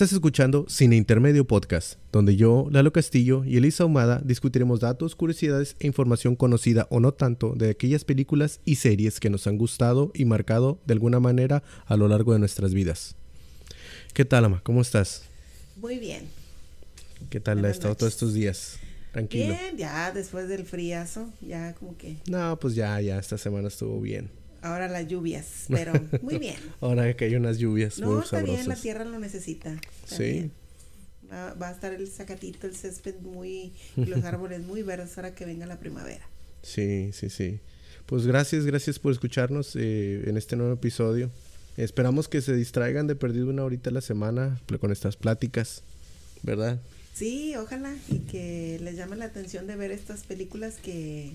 Estás escuchando Cine Intermedio Podcast, donde yo, Lalo Castillo y Elisa Humada discutiremos datos, curiosidades e información conocida o no tanto de aquellas películas y series que nos han gustado y marcado de alguna manera a lo largo de nuestras vidas. ¿Qué tal, Ama? ¿Cómo estás? Muy bien. ¿Qué tal ha estado todos estos días? Tranquilo. Bien, ya después del friazo, ya como que... No, pues ya, ya, esta semana estuvo bien. Ahora las lluvias, pero muy bien. Ahora que hay unas lluvias no, muy está bien, la sabrosas. tierra lo necesita. está Sí. Va, va a estar el zacatito, el césped muy... y los árboles muy verdes ahora que venga la primavera. Sí, sí, sí. Pues gracias, gracias por escucharnos eh, en este nuevo episodio. Esperamos que se distraigan de perdido una horita a la semana con estas pláticas, ¿verdad? Sí, ojalá y que les llame la atención de ver estas películas que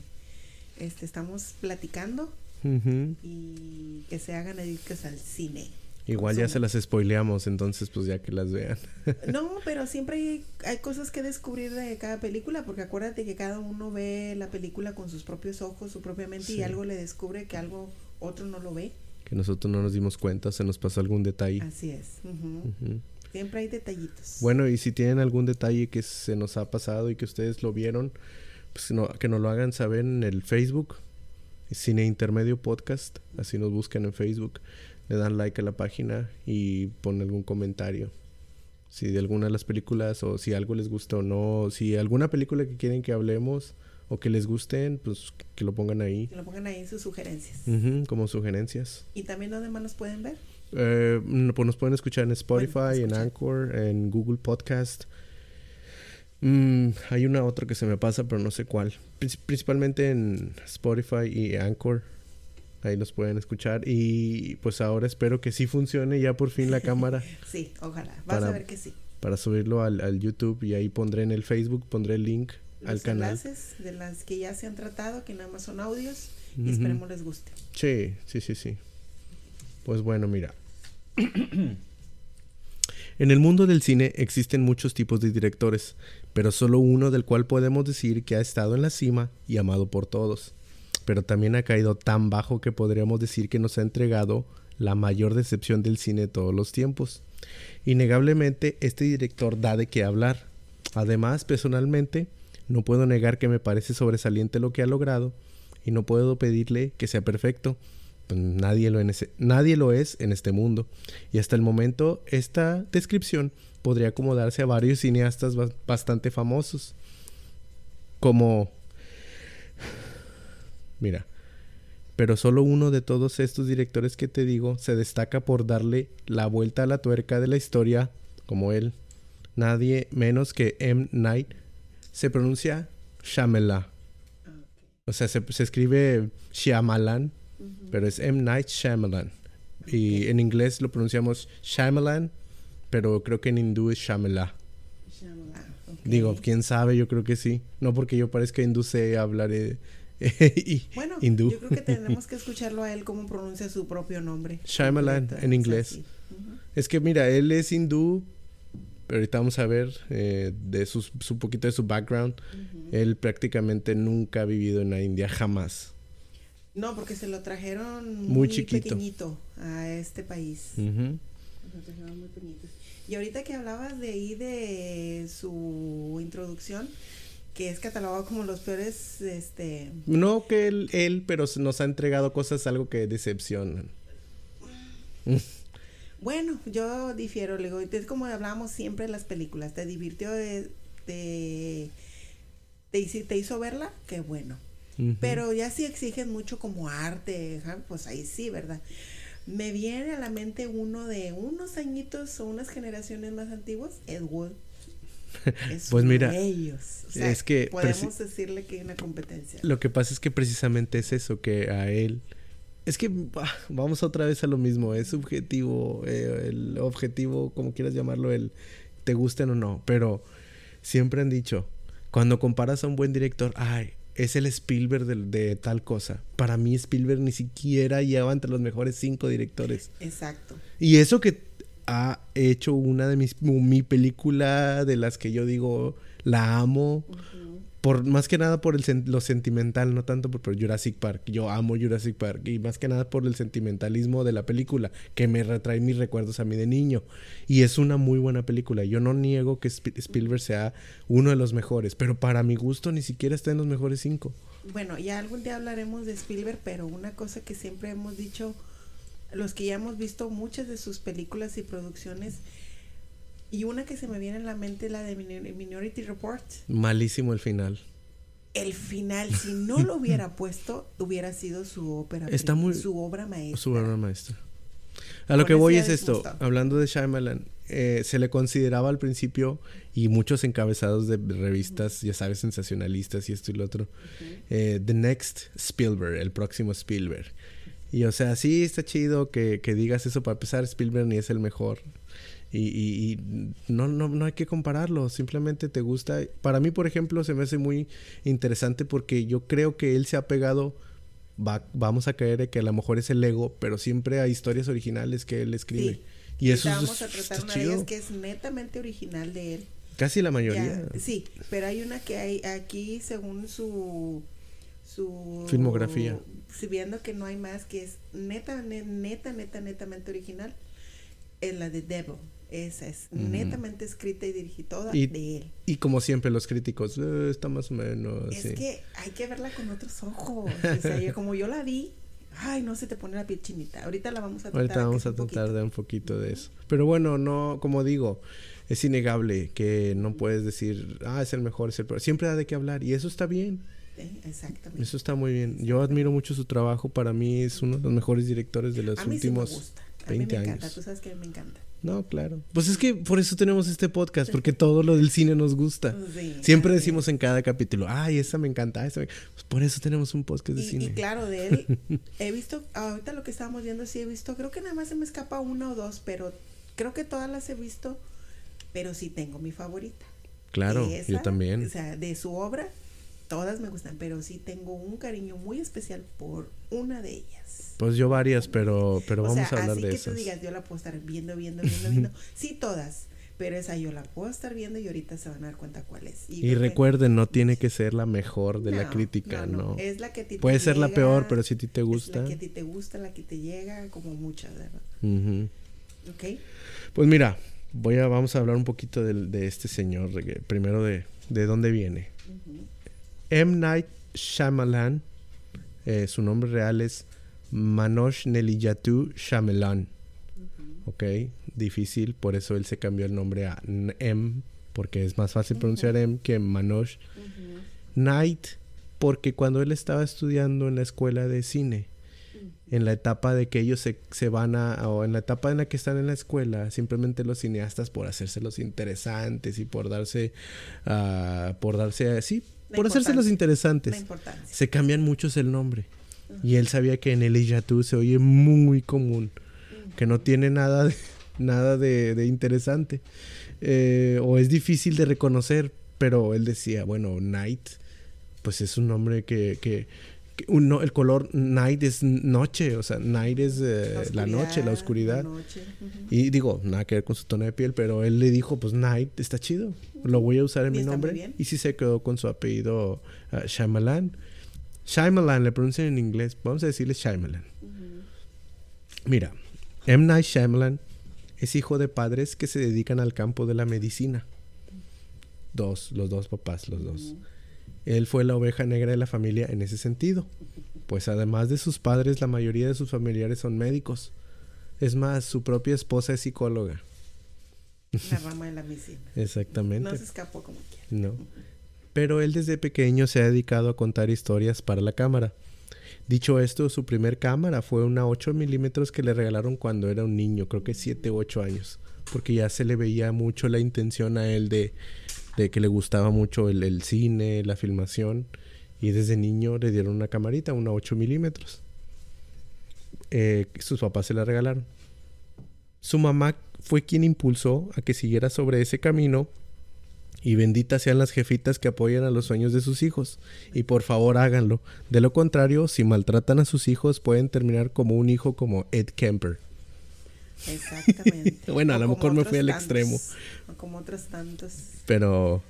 este, estamos platicando Ujú. y que se hagan adictos al cine. Igual ya se las spoileamos, entonces pues ya que las vean. No, pero siempre hay, hay cosas que descubrir de cada película, porque acuérdate que cada uno ve la película con sus propios ojos, su propia mente, Sí. y algo le descubre que algo otro no lo ve. que nosotros no nos dimos cuenta, se nos pasó algún detalle. Así es. ujú. Ujú. Siempre hay detallitos. Bueno, y si tienen algún detalle que se nos ha pasado y que ustedes lo vieron, pues no, que nos lo hagan saber en el Facebook, Cine Intermedio Podcast, así nos buscan en Facebook, le dan like a la página y ponen algún comentario. Si de alguna de las películas o si algo les gusta o no, si alguna película que quieren que hablemos o que les gusten, pues que lo pongan ahí, Que lo pongan ahí sus sugerencias. Como sugerencias. ¿Y también dónde más nos pueden ver? Eh, pues nos pueden escuchar en Spotify, en. Anchor, en Google Podcast. Mm, hay una otra que se me pasa, pero no sé cuál. Princi- principalmente en Spotify y Anchor. Ahí nos pueden escuchar. Y pues ahora espero que sí funcione ya por fin la cámara Sí, ojalá. Vas Para- a ver que sí. para subirlo al, al YouTube. Y ahí pondré en el Facebook, pondré el link al Los canal. enlaces de las que ya se han tratado, que nada más son audios, y esperemos les guste. Sí, sí, sí, sí. Pues bueno, mira. En el mundo del cine existen muchos tipos de directores, pero solo uno del cual podemos decir que ha estado en la cima y amado por todos. Pero también ha caído tan bajo que podríamos decir que nos ha entregado la mayor decepción del cine de todos los tiempos. Innegablemente, este director da de qué hablar. Además, personalmente, no puedo negar que me parece sobresaliente lo que ha logrado y no puedo pedirle que sea perfecto. Pues nadie, lo en ese- nadie lo es en este mundo. Y hasta el momento esta descripción podría acomodarse a varios cineastas ba- bastante famosos. Como... Mira. Pero solo uno de todos estos directores que te digo se destaca por darle la vuelta a la tuerca de la historia como él. Nadie menos que M. Night se pronuncia Shyamalan. O sea, se, se escribe Shyamalan, pero es M. Night Shyamalan. Y en inglés lo pronunciamos Shyamalan, pero creo que en hindú es Shyamala. Shyamalan, ok. Digo, quién sabe, yo creo que sí. No porque yo parezca hindú sé hablar eh, y- Bueno, hindú. yo creo que tenemos que escucharlo a él cómo pronuncia su propio nombre. Shyamalan, en inglés. Es que mira, él es hindú, pero ahorita vamos a ver eh, de sus, su poquito de su background. Él prácticamente nunca ha vivido en la India, jamás. No, porque se lo trajeron muy, Muy chiquito. pequeñito a este país. Ujú. Lo trajeron muy pequeñitos. Y ahorita que hablabas de ahí de su introducción, que es catalogado como los peores, este, No que él, él, pero se- nos ha entregado cosas algo que decepcionan. Bueno, yo difiero, le digo, es como hablábamos siempre en las películas, te divirtió, de, de- te, te hizo verla, qué bueno. Pero ya si exigen mucho como arte, pues ahí sí, ¿verdad? Me viene a la mente uno de unos añitos o unas generaciones más antiguas, Ed Wood. Es Pues mira, ellos. O sea, es que podemos decirle que hay una competencia. Lo que pasa es que precisamente es eso, que a él... Es que ah, vamos otra vez a lo mismo, es subjetivo, eh, el objetivo, como quieras llamarlo, el te gusten o no, pero siempre han dicho, cuando comparas a un buen director, ay, es el Spielberg de, de tal cosa. Para mí Spielberg ni siquiera lleva entre los mejores cinco directores. Exacto. Y eso que ha hecho una de mis mi película de las que yo digo la amo. Por, más que nada por el lo sentimental, no tanto por, por, Jurassic Park. Yo amo Jurassic Park y más que nada por el sentimentalismo de la película, que me retrae mis recuerdos a mí de niño. Y es una muy buena película. Yo no niego que Spielberg sea uno de los mejores, pero para mi gusto ni siquiera está en los mejores cinco. Bueno, ya algún día hablaremos de Spielberg, pero una cosa que siempre hemos dicho, los que ya hemos visto muchas de sus películas y producciones, y una que se me viene en la mente, la de Minority Report. Malísimo el final. El final, si no lo hubiera puesto, hubiera sido su ópera. Está muy, su obra maestra. Su obra maestra. A lo que voy es esto, hablando de Shyamalan, eh, se le consideraba al principio, y muchos encabezados de revistas, ya sabes, sensacionalistas y esto y lo otro, eh, The Next Spielberg, el próximo Spielberg. Y o sea, sí está chido que, que digas eso para empezar, Spielberg ni es el mejor. Y, no, no, no hay que compararlo, simplemente te gusta. Para mí, por ejemplo, se me hace muy interesante porque yo creo que él se ha pegado, va, vamos a caer que a lo mejor es el ego, pero siempre hay historias originales que él escribe. Y eso vamos a tratar una de ellas que es netamente original de él. Casi la mayoría. sí, pero hay una que hay aquí según su su filmografía. Si viendo que no hay más que es neta neta neta netamente original es la de Devil. Esa es netamente escrita y dirigida toda de él. Y como siempre, los críticos, eh, está más o menos. Es que hay que verla con otros ojos. o sea, como yo la vi, ay, no se te pone la piel chinita. Ahorita la vamos a tratar. Ahorita vamos a tratar de un poquito de eso. Pero bueno, no, como digo, es innegable que no puedes decir, ah, es el mejor, es el peor. Siempre da de qué hablar y eso está bien. exactamente. Eso está muy bien. Yo admiro mucho su trabajo. Para mí es uno de los mejores directores de los últimos sí me gusta. A 20 mí me encanta. Tú sabes que me encanta. No, claro. Pues es que por eso tenemos este podcast, porque todo lo del cine nos gusta. Siempre decimos en cada capítulo, ay, esa me encanta, esa Pues por eso tenemos un podcast de cine. Y claro, de él, he visto, ahorita lo que estábamos viendo, sí he visto, creo que nada más se me escapa una o dos, pero creo que todas las he visto, pero sí tengo mi favorita. Claro, yo también. O sea, de su obra, todas me gustan, pero sí tengo un cariño muy especial por una de ellas. Pues yo varias, pero, pero vamos a hablar de esas. que tú digas, yo la puedo estar viendo, viendo, viendo, viendo. sí, todas. Pero esa yo la puedo estar viendo y ahorita se van a dar cuenta cuál es. Y, recuerden, no tiene que ser la mejor de la crítica, no, Es la que a ti Puede ser la peor, pero si a ti te gusta. la que a ti te gusta, la que te llega, como muchas, ¿verdad? Ok. Pues mira, voy a, vamos a hablar un poquito de, de este señor, primero de, de dónde viene. M. Night Shyamalan, eh, su nombre real es Manoj Neliyatu Shyamalan. Ok, difícil, por eso él se cambió el nombre a M, porque es más fácil pronunciar M que Manoj. Night, porque cuando él estaba estudiando en la escuela de cine, en la etapa de que ellos se, se, van a, o en la etapa en la que están en la escuela, simplemente los cineastas por hacerse los interesantes y por darse, uh, por darse así, por hacerse los interesantes, se cambian muchos el nombre. Y él sabía que en el Iyatu se oye muy común, que no tiene nada de, nada de, interesante. Eh, o es difícil de reconocer, pero él decía, bueno, Night, pues es un nombre que, que, el color night es noche, o sea, night es eh, la, noche, la oscuridad. Y digo, nada que ver con su tono de piel, pero él le dijo, pues night está chido, lo voy a usar en mi nombre. Y sí se quedó con su apellido uh, Shyamalan. Shyamalan le pronuncian en inglés, vamos a decirle Shyamalan. Mira, M. Night Shyamalan es hijo de padres que se dedican al campo de la medicina. Dos, los dos papás, los dos. Él fue la oveja negra de la familia en ese sentido, pues además de sus padres, la mayoría de sus familiares son médicos. Es más, su propia esposa es psicóloga. La rama de la medicina. Exactamente. No se escapó como quiera. No. Pero él desde pequeño se ha dedicado a contar historias para la cámara. Dicho esto, su primer cámara fue una 8 milímetros que le regalaron cuando era un niño, creo que 7 u 8 años, porque ya se le veía mucho la intención a él de de que le gustaba mucho el, cine, la filmación, y desde niño le dieron una camarita, una 8 milímetros. Eh, sus papás se la regalaron. Su mamá fue quien impulsó a que siguiera sobre ese camino y benditas sean las jefitas que apoyan a los sueños de sus hijos. Y por favor háganlo. De lo contrario, si maltratan a sus hijos, pueden terminar como un hijo como Ed Kemper. Exactamente. bueno, a lo mejor me fui al extremo. como otros tantos. Pero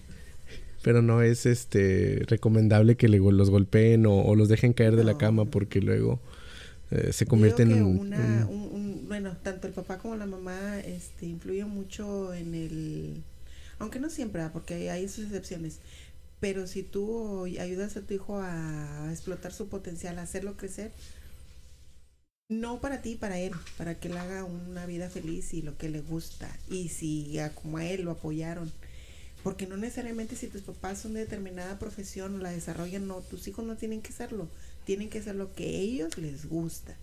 pero no es este recomendable que le, los golpeen o, los dejen caer de la cama porque luego eh, se convierten en una, bueno tanto el papá como la mamá este influyen mucho en el aunque no siempre porque hay sus excepciones pero si tú ayudas a tu hijo a explotar su potencial a hacerlo crecer no para ti, para él, para que él haga una vida feliz y lo que le gusta. Y si como a él lo apoyaron. Porque no necesariamente si tus papás son de determinada profesión o la desarrollan, no, tus hijos no tienen que serlo. Tienen que ser lo que a ellos les gusta.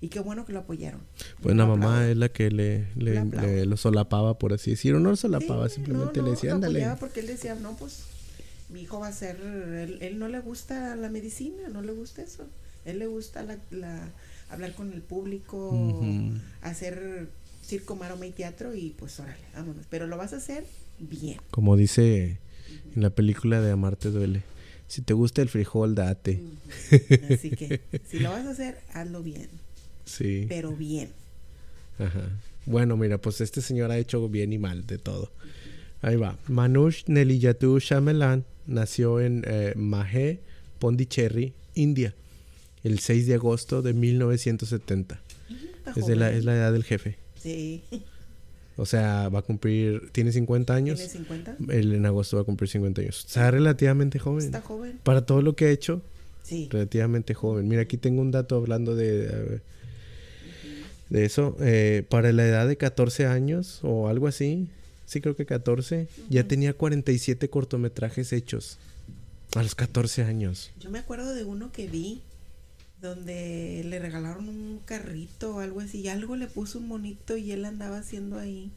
Y qué bueno que lo apoyaron. Pues la mamá es la que le, le, lo solapaba, por así decirlo. No lo solapaba, simplemente le decía, ándale. Lo porque él decía, no, pues mi hijo va a ser, él, él, no le gusta la medicina, no le gusta eso. Él le gusta la, la hablar con el público, hacer circo, maroma y teatro y pues órale, vámonos. Pero lo vas a hacer bien. Como dice en la película de Amarte duele. Si te gusta el frijol, date. Así que si lo vas a hacer, hazlo bien. Sí. Pero bien. Ajá. Bueno, mira, pues este señor ha hecho bien y mal de todo. Ahí va. Manush Neliyatu Shamelan nació en eh, Mahé, Pondicherry, India el 6 de agosto de 1970. es, de la, es la edad del jefe. Sí. O sea, va a cumplir, tiene 50 años. ¿Tiene 50? Él en agosto va a cumplir 50 años. Está relativamente joven. Está joven. Para todo lo que ha hecho. Sí. Relativamente joven. Mira, aquí tengo un dato hablando de, de eso. Eh, para la edad de 14 años o algo así, sí creo que 14, ya tenía 47 cortometrajes hechos. A los 14 años. Yo me acuerdo de uno que vi donde le regalaron un carrito o algo así, y algo le puso un monito y él andaba haciendo ahí.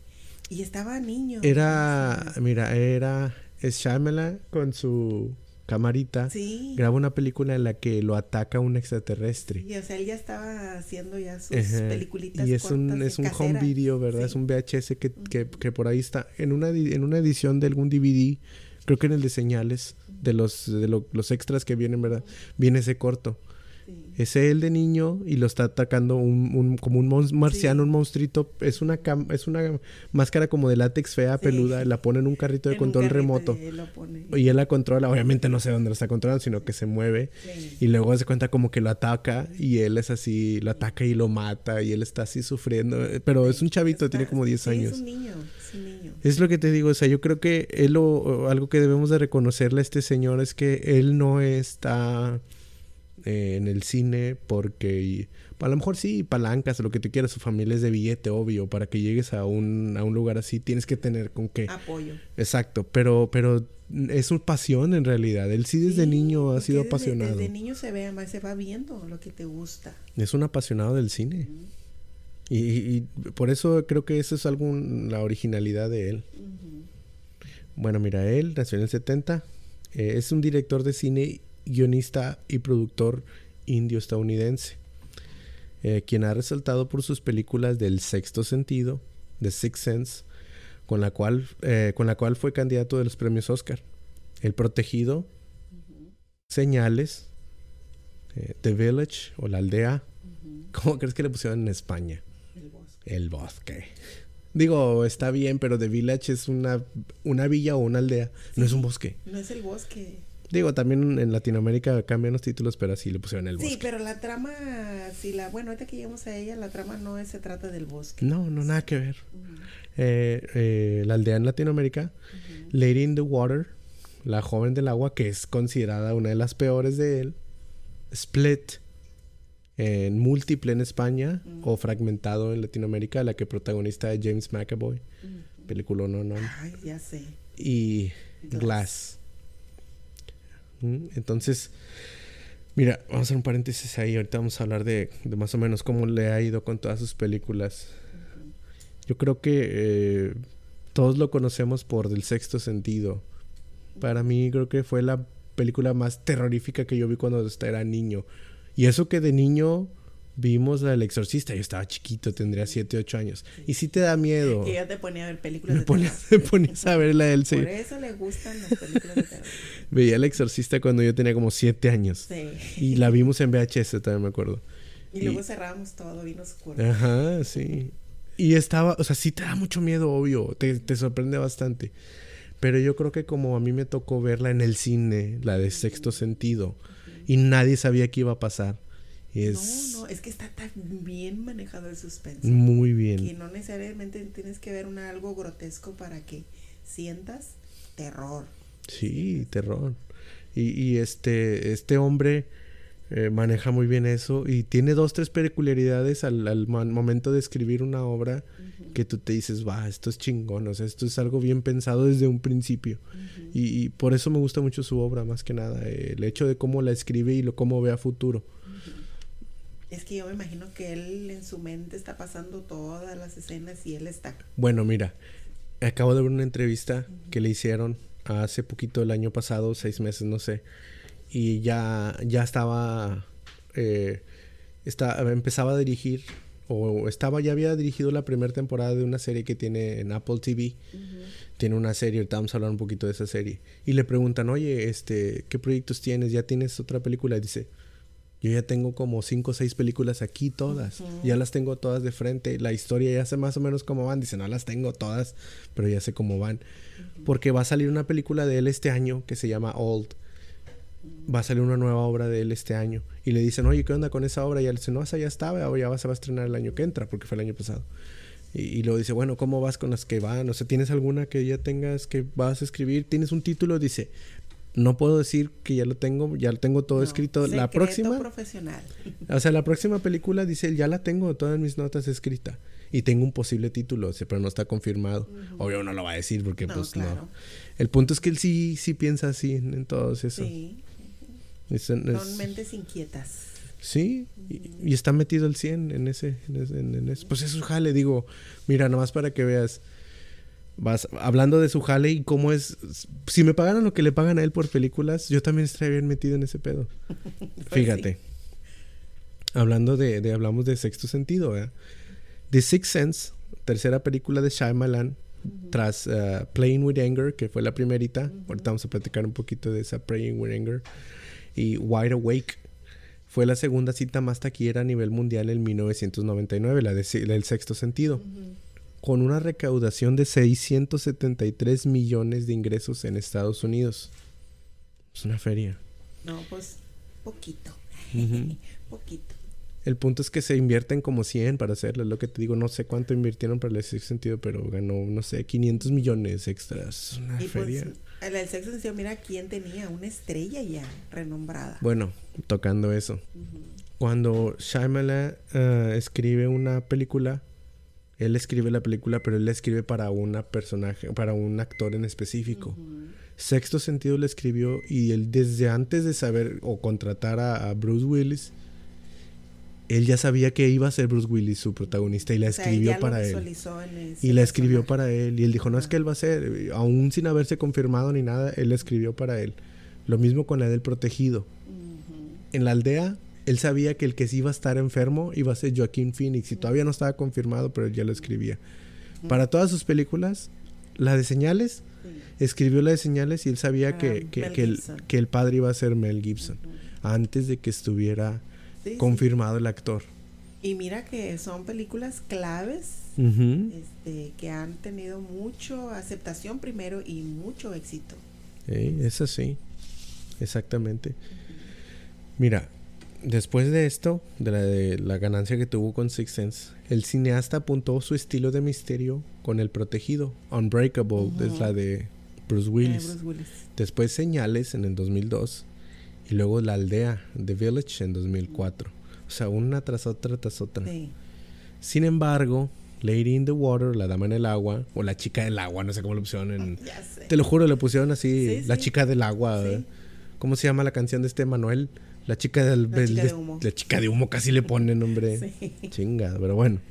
Y estaba niño. Era, mira, era Shyamala con su camarita. Sí. Graba una película en la que lo ataca un extraterrestre. Y o sea, él ya estaba haciendo ya sus peliculitas Y es un, es un home video, ¿verdad? Es un VHS que, que, que, por ahí está. En una, en una edición de algún DVD, creo que en el de señales, de los, de los extras que vienen, ¿verdad? Viene ese corto. Es él de niño y lo está atacando un, como un marciano, un monstruito. Es una es una máscara como de látex fea, peluda. La pone en un carrito de control remoto. Y él, la controla. Obviamente no sé dónde lo está controlando, sino que se mueve. Y luego se cuenta como que lo ataca y él es así, lo ataca y lo mata. Y él está así sufriendo. Pero es un chavito, tiene como 10 años. Es un niño, es un niño. Es lo que te digo, o sea, yo creo que él algo que debemos de reconocerle a este señor es que él no está eh, en el cine porque a lo mejor sí, palancas o lo que tú quieras, su familia es de billete, obvio, para que llegues a un, a un lugar así tienes que tener con qué. Apoyo. Exacto, pero, pero es su pasión en realidad. Él sí desde niño ha sido apasionado. Desde niño se ve, se va viendo lo que te gusta. Es un apasionado del cine. y, por eso creo que eso es algo, la originalidad de él. Bueno, mira, él nació en el 70. Eh, es un director de cine guionista y productor indio-estadounidense, eh, quien ha resaltado por sus películas del sexto sentido, The Sixth Sense, con la cual, eh, con la cual fue candidato de los premios Oscar. El Protegido, Señales, eh, The Village o La Aldea. ¿Cómo crees que le pusieron en España? El bosque. El bosque. Digo, está bien, pero The Village es una, una villa o una aldea, no es un bosque. No es el bosque. Digo, también en Latinoamérica cambian los títulos, pero así le pusieron el bosque. Sí, pero la trama, si la, bueno, ahorita que llegamos a ella, la trama no se trata del bosque. No, no, nada que ver. Eh, eh, la aldea en Latinoamérica, Lady in the Water, la joven del agua, que es considerada una de las peores de él, Split, en múltiple en España o fragmentado en Latinoamérica, la que protagonista es James McAvoy, película no, no. Ay, ya sé. Y Glass entonces, mira, vamos a hacer un paréntesis ahí. Ahorita vamos a hablar de, más o menos cómo le ha ido con todas sus películas. Yo creo que eh, todos lo conocemos por Del Sexto Sentido. Para mí creo que fue la película más terrorífica que yo vi cuando era niño. Y eso que de niño vimos la del exorcista. Yo estaba chiquito, tendría 7, 8 años. Y sí te da miedo. Y ya te ponía a ver películas me de terror. ponías a ver la del Por eso le gustan las películas de terror. Veía el exorcista cuando yo tenía como 7 años. Sí. Y la vimos en VHS, también me acuerdo. Y, luego cerrábamos todo bien oscuro. Ajá, sí. Y estaba, o sea, sí te da mucho miedo, obvio. Te, te sorprende bastante. Pero yo creo que como a mí me tocó verla en el cine, la de sexto sentido, y nadie sabía qué iba a pasar. Es no, no, es que está tan bien manejado el suspenso. Muy bien. Que no necesariamente tienes que ver una, algo grotesco para que sientas terror. Sí, terror. Y, y este, este hombre eh, maneja muy bien eso y tiene dos, tres peculiaridades al, al momento de escribir una obra que tú te dices, va, esto es chingón, o sea, esto es algo bien pensado desde un principio. y, por eso me gusta mucho su obra, más que nada, el hecho de cómo la escribe y lo, cómo ve a futuro. Es que yo me imagino que él en su mente está pasando todas las escenas y él está. Bueno, mira, acabo de ver una entrevista que le hicieron hace poquito el año pasado, seis meses, no sé y ya, ya estaba, eh, empezaba a dirigir o estaba ya había dirigido la primera temporada de una serie que tiene en Apple TV. Tiene una serie, ahorita vamos a hablar un poquito de esa serie. Y le preguntan, oye, este, ¿qué proyectos tienes? ¿Ya tienes otra película? Y dice, yo ya tengo como cinco o seis películas aquí todas. Ya las tengo todas de frente. La historia ya sé más o menos cómo van. Dice, no las tengo todas, pero ya sé cómo van. Porque va a salir una película de él este año que se llama Old va a salir una nueva obra de él este año. Y le dicen, oye, ¿qué onda con esa obra? Y él dice, no, esa ya estaba, ya va, se va a estrenar el año que entra, porque fue el año pasado. Y, y luego dice, bueno, ¿cómo vas con las que van? O sea, ¿tienes alguna que ya tengas que vas a escribir? ¿Tienes un título? Dice, no puedo decir que ya lo tengo, ya lo tengo todo escrito. La próxima. profesional. O sea, la próxima película dice, ya la tengo, todas mis notas escritas. Y tengo un posible título, pero no está confirmado. Obvio no lo va a decir porque pues no. El punto es que él sí, sí piensa así en, todo eso. Sí. Son mentes inquietas. Sí, y, está metido el 100 en ese, en ese, Pues es su jale, digo, mira, nomás para que veas. Vas hablando de su jale y cómo es. Si me pagaran lo que le pagan a él por películas, yo también estaría bien metido en ese pedo. Pues Fíjate. Hablando de, de, Hablamos de sexto sentido, ¿eh? The Sixth Sense, tercera película de Shyamalan, tras uh, Playing with Anger, que fue la primerita. Ahorita vamos a platicar un poquito de esa Playing with Anger y Wide Awake fue la segunda cita más taquillera a nivel mundial en 1999, la, del sexto sentido, con una recaudación de 673 millones de ingresos en Estados Unidos. Es una feria. No, pues poquito. poquito. El punto es que se invierten como 100 para hacerlo. Es lo que te digo, no sé cuánto invirtieron para el sexto sentido, pero ganó, no sé, 500 millones extras. Una pues, feria. El, el sexto sentido, mira quién tenía una estrella ya renombrada. Bueno, tocando eso. Cuando Shyamalan uh, escribe una película, él escribe la película, pero él la escribe para una personaje, para un actor en específico. Sexto sentido le escribió y él desde antes de saber o contratar a Bruce Willis, él ya sabía que iba a ser Bruce Willis su protagonista y la escribió para él. Y la escribió para él. Y él dijo, no es que él va a ser, aún sin haberse confirmado ni nada, él la escribió para él. Lo mismo con la del protegido. En la aldea, él sabía que el que sí iba a estar enfermo iba a ser Joaquín Phoenix. Y todavía no estaba confirmado, pero él ya lo escribía. Para todas sus películas, la de señales, escribió la de señales y él sabía que, que, el, que, el, padre iba a ser Mel Gibson. Antes de que estuviera confirmado el actor. Y mira que son películas claves este, que han tenido mucho aceptación primero y mucho éxito. es así, exactamente. Mira, después de esto, de la, de la ganancia que tuvo con Six Sense, el cineasta apuntó su estilo de misterio con El Protegido, Unbreakable, es la de Bruce Willis. Después Señales en el 2002 y luego La Aldea, The Village, en 2004. O sea, una tras otra tras otra. Sin embargo, Lady in the Water, La Dama en el Agua, o La Chica del Agua, no sé cómo lo pusieron en... Te lo juro, le pusieron así, La Chica del Agua. ¿Cómo se llama la canción de este Manuel? La Chica del... La Chica de Humo. La Chica de Humo casi le ponen, hombre. Chinga, pero bueno.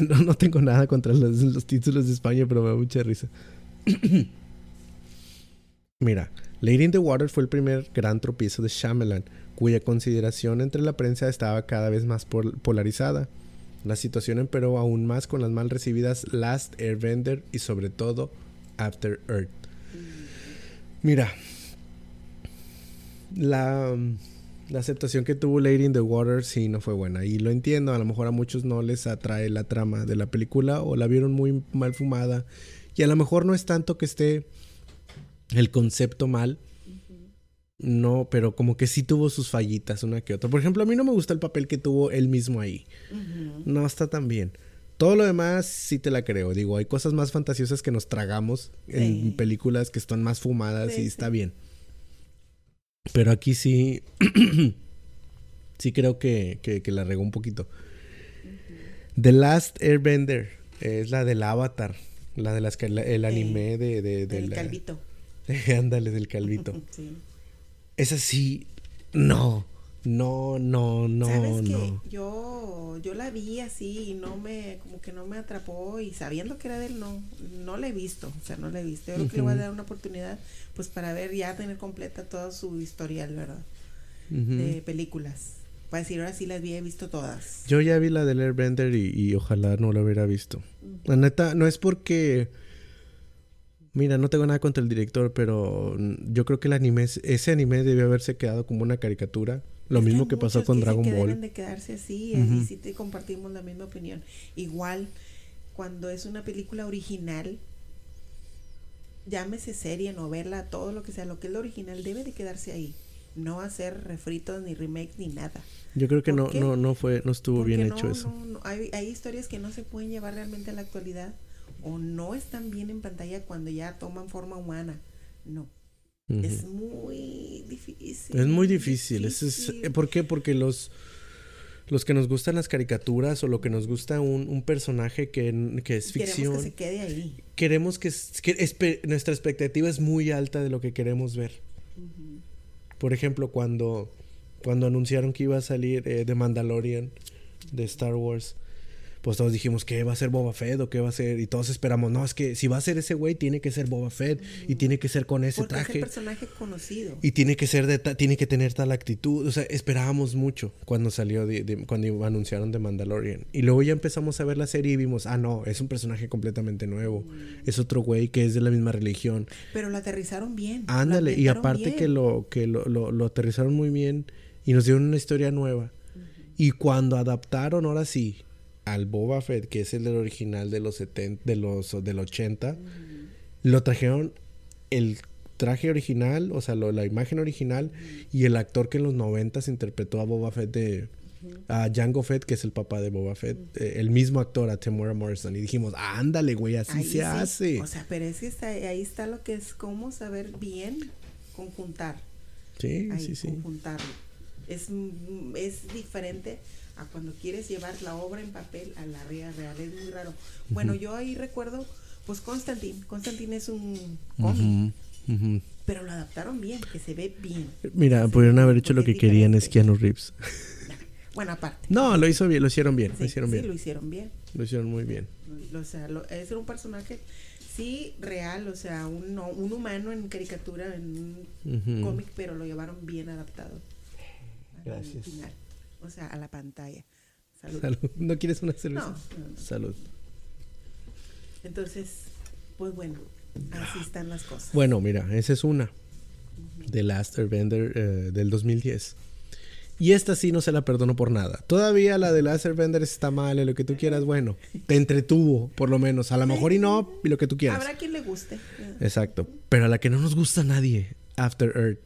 No, tengo nada contra los, los títulos de España, pero me da mucha risa. Mira, Lady in the Water fue el primer gran tropiezo de Shyamalan, cuya consideración entre la prensa estaba cada vez más polarizada. La situación empeoró aún más con las mal recibidas Last Airbender y sobre todo After Earth. Mira, la, la, aceptación que tuvo Lady in the Water sí no fue buena. Y lo entiendo, a lo mejor a muchos no les atrae la trama de la película o la vieron muy mal fumada Y a lo mejor no es tanto que esté el concepto mal. No, pero como que sí tuvo sus fallitas, una que otra. Por ejemplo, a mí no me gusta el papel que tuvo él mismo ahí. No está tan bien. Todo lo demás sí te la creo. Digo, hay cosas más fantasiosas que nos tragamos en películas que están más fumadas y está bien. Pero aquí sí. sí creo que, que, la regó un poquito. The Last Airbender es la del Avatar. La de las que el anime de, de, del calvito. Ándale, del calvito. sí. Esa sí. No. No, no, no, ¿Sabes no. Que yo, yo la vi así y no me, como que no me atrapó y sabiendo que era de él, no, no la he visto, o sea, no la he visto. Yo creo que le voy a dar una oportunidad, pues para ver ya tener completa todo su historial, ¿verdad? De películas. Para decir, ahora sí las había visto todas. Yo ya vi la del Airbender y, y ojalá no la hubiera visto. La neta, no es porque... Mira, no tengo nada contra el director, pero yo creo que el anime, ese anime debió haberse quedado como una caricatura. Lo mismo que pasó con Dragon que Ball. Deben de quedarse así, y sí te compartimos la misma opinión. Igual, cuando es una película original, llámese serie, novela, todo lo que sea, lo que es lo original debe de quedarse ahí no hacer refritos ni remakes ni nada. Yo creo que no, no, no fue, no estuvo bien hecho eso. Hay, hay, historias que no se pueden llevar realmente a la actualidad o no están bien en pantalla cuando ya toman forma humana. No. Es muy difícil. Es muy difícil. ¿Por qué? Porque los, los que nos gustan las caricaturas o lo que nos gusta un, un personaje que, que, es ficción. Queremos que se quede ahí. Queremos que, que nuestra expectativa es muy alta de lo que queremos ver. Por ejemplo, cuando, cuando anunciaron que iba a salir eh, The Mandalorian de Star Wars, pues todos dijimos que va a ser Boba Fett o qué va a ser y todos esperamos, no, es que si va a ser ese güey tiene que ser Boba Fett y tiene que ser con ese Porque traje. Es personaje conocido. Y tiene que ser de tiene que tener tal actitud, o sea, esperábamos mucho cuando salió de, cuando anunciaron The Mandalorian y luego ya empezamos a ver la serie y vimos, ah no, es un personaje completamente nuevo, es otro güey que es de la misma religión. Pero lo aterrizaron bien. Ándale, y aparte que lo que lo, lo, aterrizaron muy bien y nos dieron una historia nueva. Y cuando adaptaron, ahora sí, al Boba Fett, que es el del original de los 70, de los del 80, lo trajeron el traje original, o sea, la imagen original y el actor que en los 90 interpretó a Boba Fett de a Jango Fett, que es el papá de Boba Fett, eh, el mismo actor a Tamora Morrison y dijimos, "Ándale, güey, así se hace." O sea, pero es que ahí está lo que es cómo saber bien conjuntar. Sí, sí, sí. Conjuntarlo. Es, es diferente a cuando quieres llevar la obra en papel a la vida real. Es muy raro. Bueno, yo ahí recuerdo, pues Constantine. Constantine es un cómic. Pero lo adaptaron bien, que se ve bien. Mira, pudieron haber hecho lo que querían es Keanu Reeves. Bueno, aparte. No, lo hizo bien, lo hicieron bien, lo hicieron bien. Sí, lo hicieron bien. Lo hicieron muy bien. O sea, es un personaje, sí, real, o sea, un, un humano en caricatura, en un cómic, pero lo llevaron bien adaptado. Gracias o sea, a la pantalla. Salud. ¿No quieres una cerveza? No, Salud. Entonces, pues bueno, así están las cosas. Bueno, mira, esa es una. The Last Airbender eh, del 2010. Y esta sí no se la perdono por nada. Todavía la de Last Airbender está mal, lo que tú quieras, bueno, te entretuvo, por lo menos. A lo mejor y no, y lo que tú quieras. Habrá quien le guste. Exacto. Pero a la que no nos gusta a nadie, After Earth.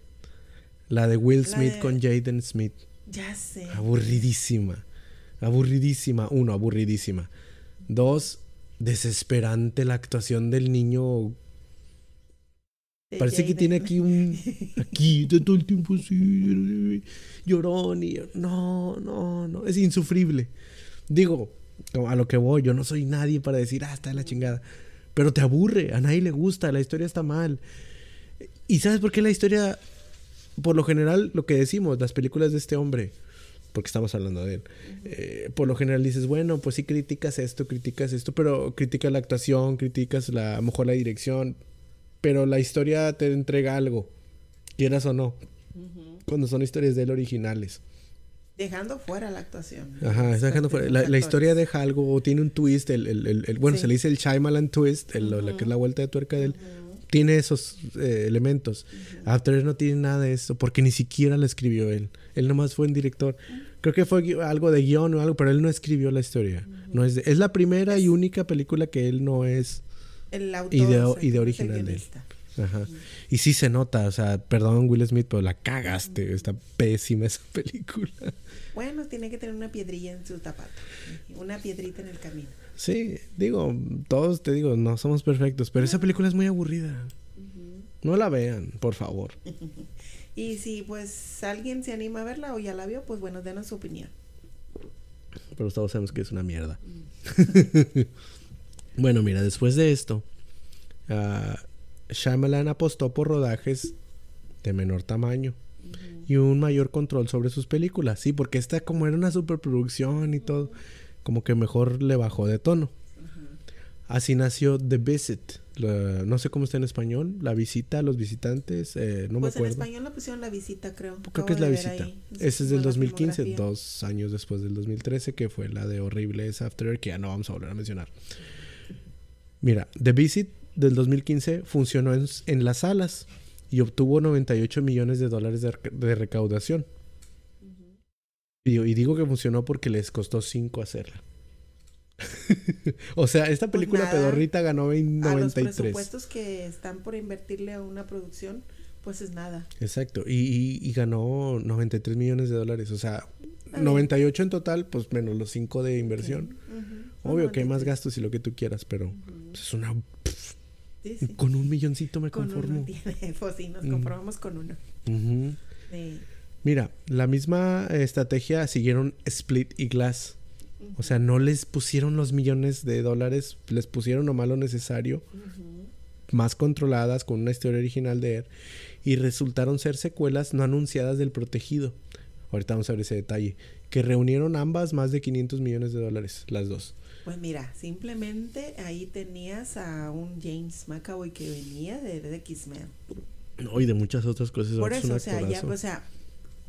La de Will Smith con Jaden Smith. Ya sé. Aburridísima. Aburridísima. Uno, aburridísima. Dos, desesperante la actuación del niño. Parece que tiene aquí un. Aquí, de todo el tiempo así. Llorón y. No, no, no. Es insufrible. Digo, a lo que voy, yo no soy nadie para decir, ah, está de la chingada. Pero te aburre, a nadie le gusta, la historia está mal. ¿Y sabes por qué la historia por lo general, lo que decimos, las películas de este hombre, porque estamos hablando de él, eh, por lo general dices, bueno, pues sí criticas esto, criticas esto, pero criticas la actuación, criticas la, a lo mejor la dirección, pero la historia te entrega algo, quieras o no, cuando son historias de él originales. Dejando fuera la actuación. Ajá, dejando fuera. La, historia deja algo, tiene un twist, el, el, el, bueno, se le dice el Shyamalan twist, la que es la vuelta de tuerca de él tiene esos eh, elementos. After no tiene nada de eso, porque ni siquiera la escribió él. Él nomás fue un director. Creo que fue algo de guion o algo, pero él no escribió la historia. no es, es la primera y única película que él no es El autor. Idea, o sea, idea original de él. Ajá. Y sí se nota, o sea, perdón Will Smith, pero la cagaste. Está pésima esa película. Bueno, tiene que tener una piedrilla en su zapato. Una piedrita en el camino. Sí, digo, todos te digo, no somos perfectos, pero esa película es muy aburrida. No la vean, por favor. Y si pues alguien se anima a verla o ya la vio, pues bueno, denos su opinión. Pero todos sabemos que es una mierda. bueno, mira, después de esto, ah, Shyamalan apostó por rodajes de menor tamaño y un mayor control sobre sus películas. Sí, porque esta como era una superproducción y todo, como que mejor le bajó de tono. Así nació The Visit. la- no sé cómo está en español. La visita, los visitantes. eh, no pues me en acuerdo. español la pusieron la visita, creo. Creo que es la visita. ahí. Ese es del la 2015, filmografía. dos años después del 2013, que fue la de Horribles After Earth, que ya no vamos a volver a mencionar. Mira, The Visit del 2015 funcionó en, en las salas y obtuvo 98 millones de dólares de recaudación. Y, y digo que funcionó porque les costó 5 hacerla. o sea, esta Pues película nada, pedorrita ganó A los 93. presupuestos que están por invertirle a una producción, pues es nada. Exacto, y, y- y ganó 93 millones de dólares, o sea, bien. 98 en total, pues menos los 5 de inversión. Obvio No, que hay más 93. gastos y lo que tú quieras, pero pues, es una... Sí, sí. Con un milloncito me Con conformo. uno tiene, pues sí, nos Mm. conformamos con uno. Sí. Mira, la misma estrategia siguieron Split y Glass. O sea, no les pusieron los millones de dólares, les pusieron nomás lo necesario, más controladas, con una historia original de él, y resultaron ser secuelas no anunciadas del protegido. Ahorita vamos a ver ese detalle. Que reunieron ambas más de 500 millones de dólares, las dos. Pues mira, simplemente ahí tenías a un James McAvoy que venía de, de X-Men. No, y de muchas otras cosas. Por es eso, o sea, ya, o sea,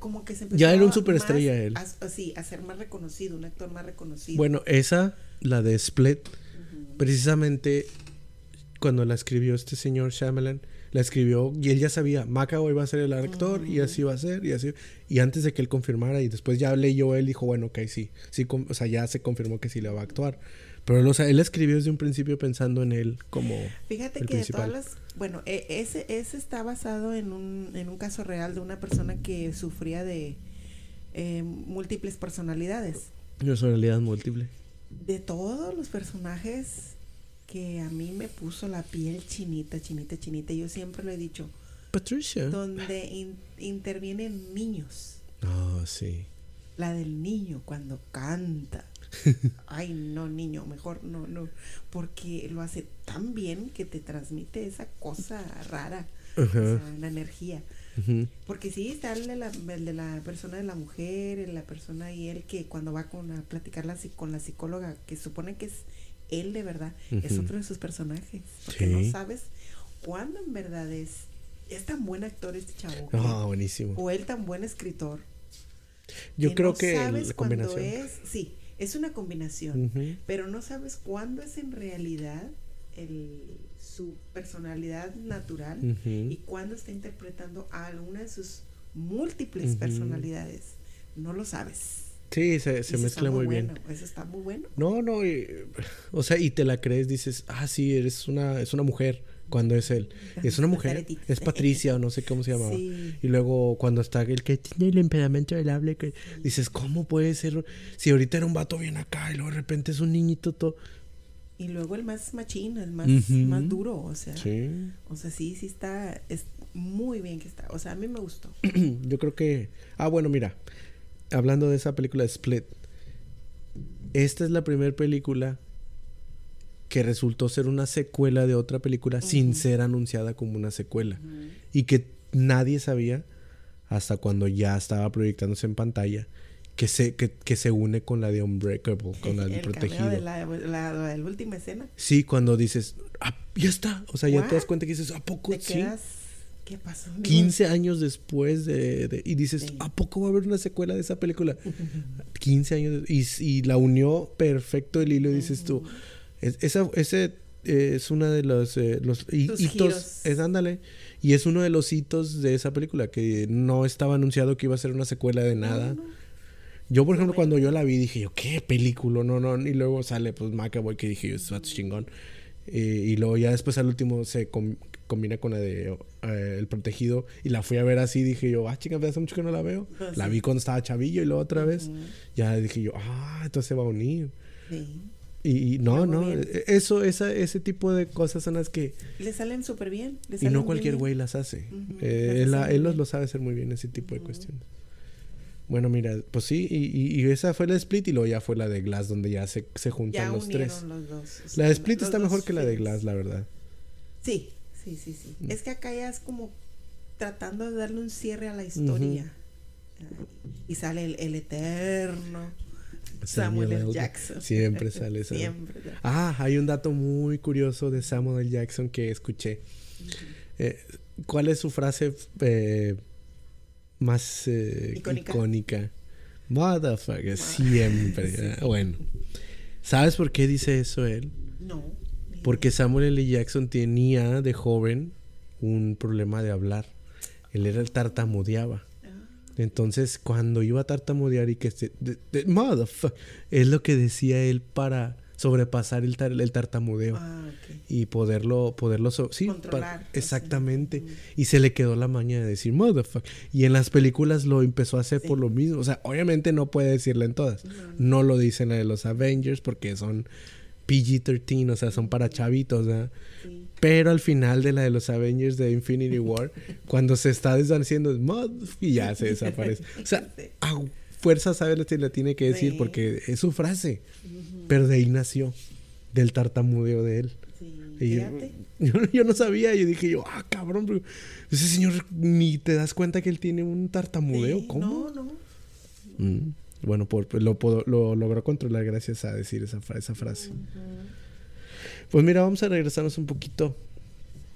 como que se empezó Ya era un superestrella él. A, sí, a ser más reconocido, un actor más reconocido. Bueno, esa, la de Split, precisamente cuando la escribió este señor Shyamalan, la escribió y él ya sabía, McAvoy va a ser el actor y así va a ser y así. Y antes de que él confirmara y después ya leyó él, dijo, bueno, ok, sí, sí, o sea, ya se confirmó que sí le va a actuar. Pero él, o sea, él escribió desde un principio pensando en él como... Fíjate el que de principal. todas las, bueno, e- ese, ese está basado en un, en un caso real de una persona que sufría de eh, múltiples personalidades. Personalidad múltiple. De todos los personajes que a mí me puso la piel chinita, chinita, chinita, yo siempre lo he dicho, Patricia. donde in- intervienen niños. Ah, sí. La del niño cuando canta. Ay, no, niño, mejor no, no. Porque lo hace tan bien que te transmite esa cosa rara. O sea, la energía. Porque sí, está el de, la, el de la persona de la mujer, el de la persona y él que cuando va con a platicar la, con la psicóloga, que supone que es él de verdad, es otro de sus personajes. Porque Sí. no sabes cuándo en verdad es, es tan buen actor este chavo. Ah, buenísimo. o él tan buen escritor. Yo que creo no que sabes la combinación. es, sí, es una combinación, pero no sabes cuándo es en realidad el, su personalidad natural y cuándo está interpretando a alguna de sus múltiples personalidades. No lo sabes. Sí, se, se mezcla muy bien. bueno, Eso está muy bueno. No, no, y- o sea, y te la crees, dices, ah, sí, eres una, es una mujer cuando es él. Y es una mujer, es Patricia o no sé cómo se llamaba. Sí. Y luego cuando está el que tiene el emperamento del hable, que dices, ¿cómo puede ser? Si ahorita era un vato bien acá y luego de repente es un niñito todo. Y luego el más machín, el más, más duro, o sea. Sí. O sea, sí, sí está, es muy bien que está. O sea, a mí me gustó. Yo creo que. Ah, bueno, mira. Hablando de esa película Split. Esta es la primera película que resultó ser una secuela de otra película sin ser anunciada como una secuela. Y que nadie sabía hasta cuando ya estaba proyectándose en pantalla que se, que, que se une con la de Unbreakable, con la del el protegido. cameo de la, la, la- la última escena. Sí, cuando dices, ah, ya está. O sea, ya te das cuenta que dices, ¿a poco Te sí? quedas. ¿Qué pasó? 15 años después de, de- y dices, Sí. ¿a poco va a haber una secuela de esa película? 15 años de- y, y la unió perfecto el hilo y dices tú, es- esa, ese eh, es una de los, eh, los Sus hitos, giros. es ándale, y es uno de los hitos de esa película, que no estaba anunciado que iba a ser una secuela de nada. No, no. Yo, por ejemplo, cuando yo la vi, dije yo, ¿qué película? No, no, y luego sale, pues, McAvoy, que dije yo, es chingón. Eh, y luego ya después al último se com- combina con la de El Protegido. Y la fui a ver así. Dije yo, ah, chica, hace mucho que no la veo. Pues la sí. vi cuando estaba chavillo y luego otra vez. Ya dije yo, ah, entonces se va a unir. Sí. Y, no, no, bien. e- eso, esa, ese tipo de cosas son las que... Le salen súper bien. le Y no cualquier güey las hace. Eh, él, la- los lo sabe hacer muy bien, ese tipo de cuestiones. Bueno, mira, pues sí, y, y- y esa fue la de Split y luego ya fue la de Glass donde ya se, se juntan Ya los tres. los dos. o La de Split los está mejor que la de. Glass, la verdad. Sí, sí, sí, sí. Mm. Es que acá ya es como tratando de darle un cierre a la historia. Y sale el, el eterno Samuel, L. Jackson. Siempre sale. Siempre. Ah, hay un dato muy curioso de Samuel L. Jackson que escuché. Eh, ¿Cuál es su frase eh, más eh, Icónica. icónica? Motherfucker, siempre. Ah, Bueno, ¿sabes por qué dice eso él? No. Porque. Samuel L. Jackson tenía de joven un problema de hablar. Él era el tartamudeaba. Entonces, cuando iba a tartamudear y que se... motherfuck, es lo que decía él para sobrepasar el, tar- el tartamudeo. ah. Y poderlo, poderlo so- sí, Controlar, pues, exactamente. ujú. Y se le quedó la maña de decir motherfuck. Y en las películas lo empezó a hacer Sí. por lo mismo. O sea, obviamente no puede decirla en todas. No lo dice en la de los Avengers porque son PG-13, o sea, son para chavitos. Sí. Pero al final de la de los Avengers de Infinity War, cuando se está desvaneciendo, y ya se desaparece. O sea, a fuerza sabe lo que le tiene que decir porque es su frase. Pero de ahí nació, del tartamudeo de él. Y yo, fíjate. yo, yo no sabía, yo dije yo, ah, cabrón, pero ese señor ni te das cuenta que él tiene un tartamudeo, Sí, ¿cómo? No, no. Mm, Bueno, por, lo, logró controlar gracias a decir esa, fra- esa frase. Ujú. Pues mira, vamos a regresarnos un poquito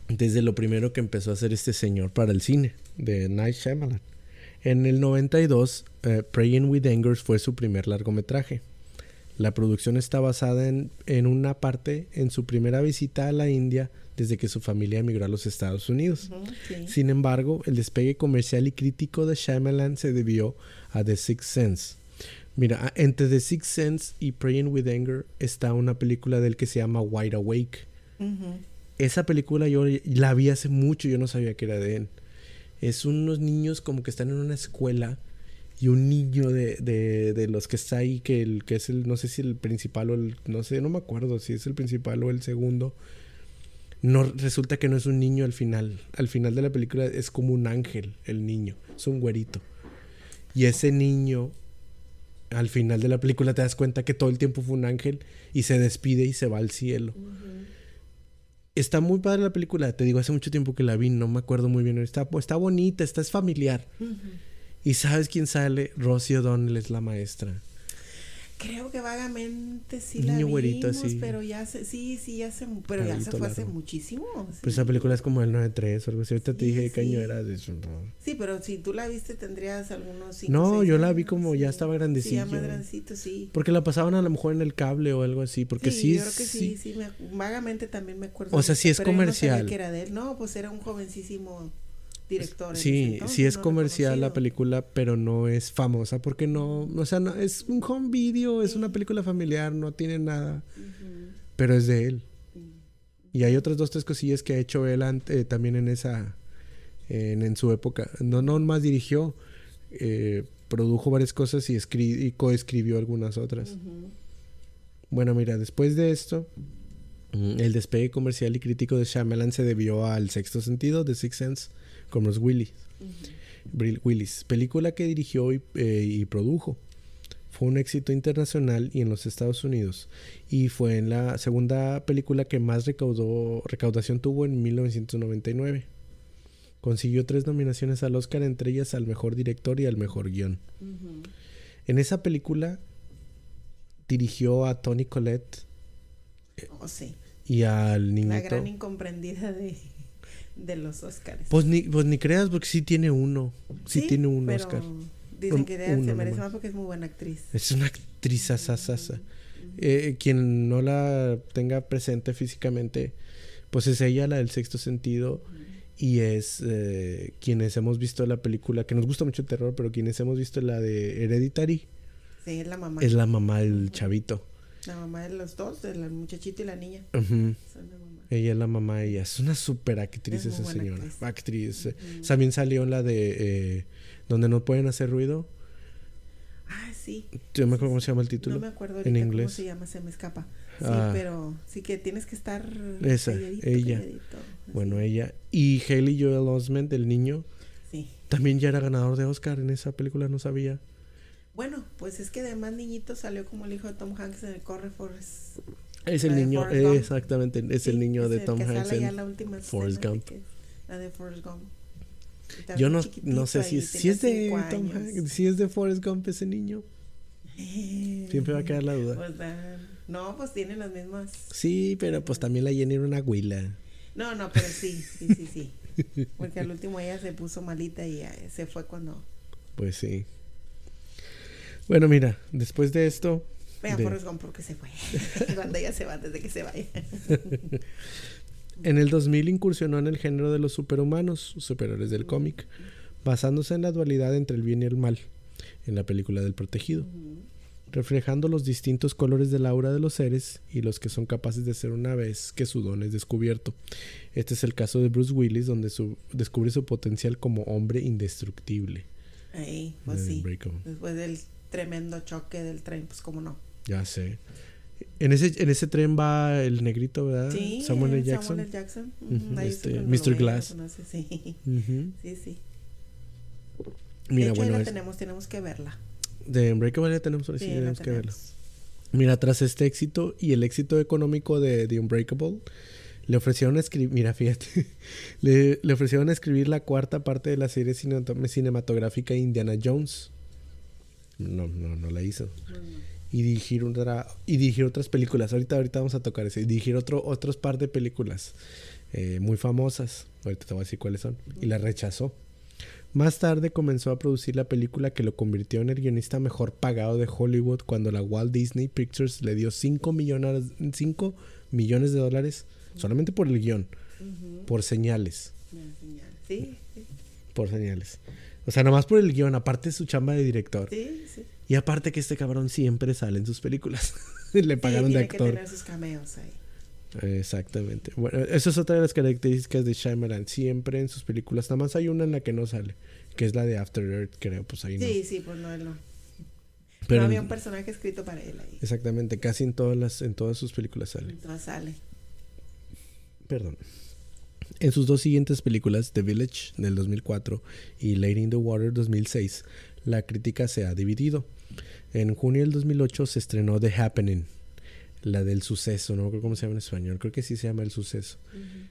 desde lo primero que empezó a hacer este señor para el cine, de Night Shyamalan. En el 92, eh, Praying with Angers fue su primer largometraje. La producción está basada en, en una parte en su primera visita a la India desde que su familia emigró a los Estados Unidos. Sí. Sin embargo, el despegue comercial y crítico de Shyamalan se debió a The Sixth Sense. Mira, entre The Sixth Sense y Praying with Anger está una película del que se llama Wide Awake. Esa película yo la vi hace mucho, yo no sabía que era de él. Es unos niños como que están en una escuela y un niño de, de, de los que está ahí, que, el, que es el, no sé si el principal o el, no sé, no me acuerdo si es el principal o el segundo. No, resulta que no es un niño al final. Al final de la película es como un ángel, el niño. Es un güerito. Y ese niño, al final de la película te das cuenta que todo el tiempo fue un ángel y se despide y se va al cielo. Está muy padre la película, te digo, hace mucho tiempo que la vi, no me acuerdo muy bien. Está, está bonita, está es familiar. ¿Y sabes quién sale? Rosie O'Donnell es la maestra. Creo que vagamente sí Niño la vimos, güerito así. pero ya se, sí, sí, ya se, pero ya se fue hace largo. muchísimo. Pues sí. esa película es como del 93 o algo así. Ahorita te Sí, dije qué año sí. era. de eso, no. Sí, pero si tú la viste tendrías algunos cinco, No, seis yo la vi como ya estaba Sí, ya más grandecito, sí. Porque la pasaban a lo mejor en el cable o algo así. Porque sí, yo creo que sí, sí. sí, me vagamente también me acuerdo. O sea, sí es yo no comercial. que era de él. No, pues era un jovencísimo director. en ese Sí, entonces, sí es no comercial la película, pero no es famosa porque no, o sea, no, es un home video, es una película familiar, no tiene nada, pero es de él. Y hay otras dos, tres cosillas que ha hecho él eh, también en esa, en, en su época. No, no más dirigió, eh, produjo varias cosas y, escri- y coescribió algunas otras. Bueno, mira, después de esto, mm, el despegue comercial y crítico de Shyamalan se debió al sexto sentido de Sixth Sense con los Willis. Brill Willis, película que dirigió y, eh, y produjo. Fue un éxito internacional y en los Estados Unidos. Y fue en la segunda película que más recaudó, recaudación tuvo en 1999. Consiguió tres nominaciones al Oscar, entre ellas al mejor director y al mejor guion. En esa película dirigió a Tony Collette Oh, sí. y al La niñito. gran incomprendida de, de los Oscars. Pues ni, pues ni creas, porque sí tiene uno. Sí, tiene un pero Oscar. Dicen que se merece más porque es muy buena actriz. Es una actriz asasasa. Eh, quien no la tenga presente físicamente, pues es ella la del sexto sentido. Y es eh, quienes hemos visto la película, que nos gusta mucho el terror, pero quienes hemos visto la de Hereditary, Sí, es la mamá. es la mamá del chavito. La mamá de los dos, del muchachito y la niña. Ujú. Son la mamá. Ella es la mamá, ella es una super actriz Es esa señora. actriz. Actriz. También salió la de eh, donde no pueden hacer ruido. Ah, sí. Yo me acuerdo cómo se llama el título. No me acuerdo en inglés. cómo se llama, se me escapa. Sí, Ah. pero sí que tienes que estar Esa, calladito, ella. calladito. Bueno, ella. Y Haley Joel Osment, el niño, Sí. también ya era ganador de Oscar en esa película, no sabía. Bueno, pues es que de más niñito salió como el hijo de Tom Hanks en el Corre Forrest. Es el de niño, exactamente, es Sí, el niño es de el Tom que Hanks. sale ya en- la última Forrest de Gump. que- La de Forrest Gump. Yo no, no sé si si es de Tom. Hanks, si es de Forrest Gump ese niño. Siempre va a quedar la duda. Pues, ah, no, pues tienen las mismas. Sí, pero pues también la Jenny era una güila. No, no, pero sí, sí, sí, sí. Porque al último ella se puso malita y ya se fue cuando. Pues sí. Bueno, mira, después de esto, Vea, De- Forrest Gump, porque se fue. cuando ella se va, antes de que se vaya. en el 2000 incursionó en el género de los superhumanos, superhéroes del cómic, basándose en la dualidad entre el bien y el mal, en la película del protegido, reflejando los distintos colores del aura de los seres y los que son capaces de ser una vez que su don es descubierto. Este es el caso de Bruce Willis, donde su- descubre su potencial como hombre indestructible. Ahí, pues sí. Después del tremendo choque del tren, pues cómo no. Ya sé. En ese, en ese tren va el negrito, ¿verdad? Sí, Samuel L. Jackson. Samuel L. Jackson. Este, es cuando Mr. Glass. conoce, Sí, sí, sí. Mira, de hecho, bueno, ahí la es- tenemos, tenemos que verla. de Unbreakable ya tenemos, sí, Sí, tenemos que tenemos. Mira, tras este éxito y el éxito económico de The Unbreakable, le ofrecieron escribir, mira, fíjate, le, le ofrecieron escribir la cuarta parte de la serie cinemat- cinematográfica Indiana Jones. No, no, no la hizo. Y dirigir, otra, y dirigir otras películas. Ahorita, ahorita vamos a tocar eso. Y dirigir otro, otros par de películas eh, muy famosas. Ahorita te voy a decir cuáles son. Y la rechazó. Más tarde comenzó a producir la película que lo convirtió en el guionista mejor pagado de Hollywood cuando la Walt Disney Pictures le dio 5 millones, 5 millones de dólares solamente por el guion, por señales, sí, por señales. O sea, nomás por el guion, aparte de su chamba de director. sí. sí. Y aparte que este cabrón siempre sale en sus películas. le pagaron Sí, de tiene que actor. tener sus cameos ahí. Exactamente. Bueno, esa es otra de las características de Shyamalan. Siempre en sus películas, nada más hay una en la que no sale, que es la de After Earth, creo, pues ahí no. Sí, sí, pues no, él no. Pero no en- había un personaje escrito para él ahí. exactamente, casi en todas las en todas sus películas sale. Entonces sale. Perdón. En sus dos siguientes películas, The Village del 2004 y Lady in the Water 2006, la crítica se ha dividido. En junio del 2008 se estrenó The Happening, la del suceso, no creo cómo se llama en español, creo que sí se llama El suceso.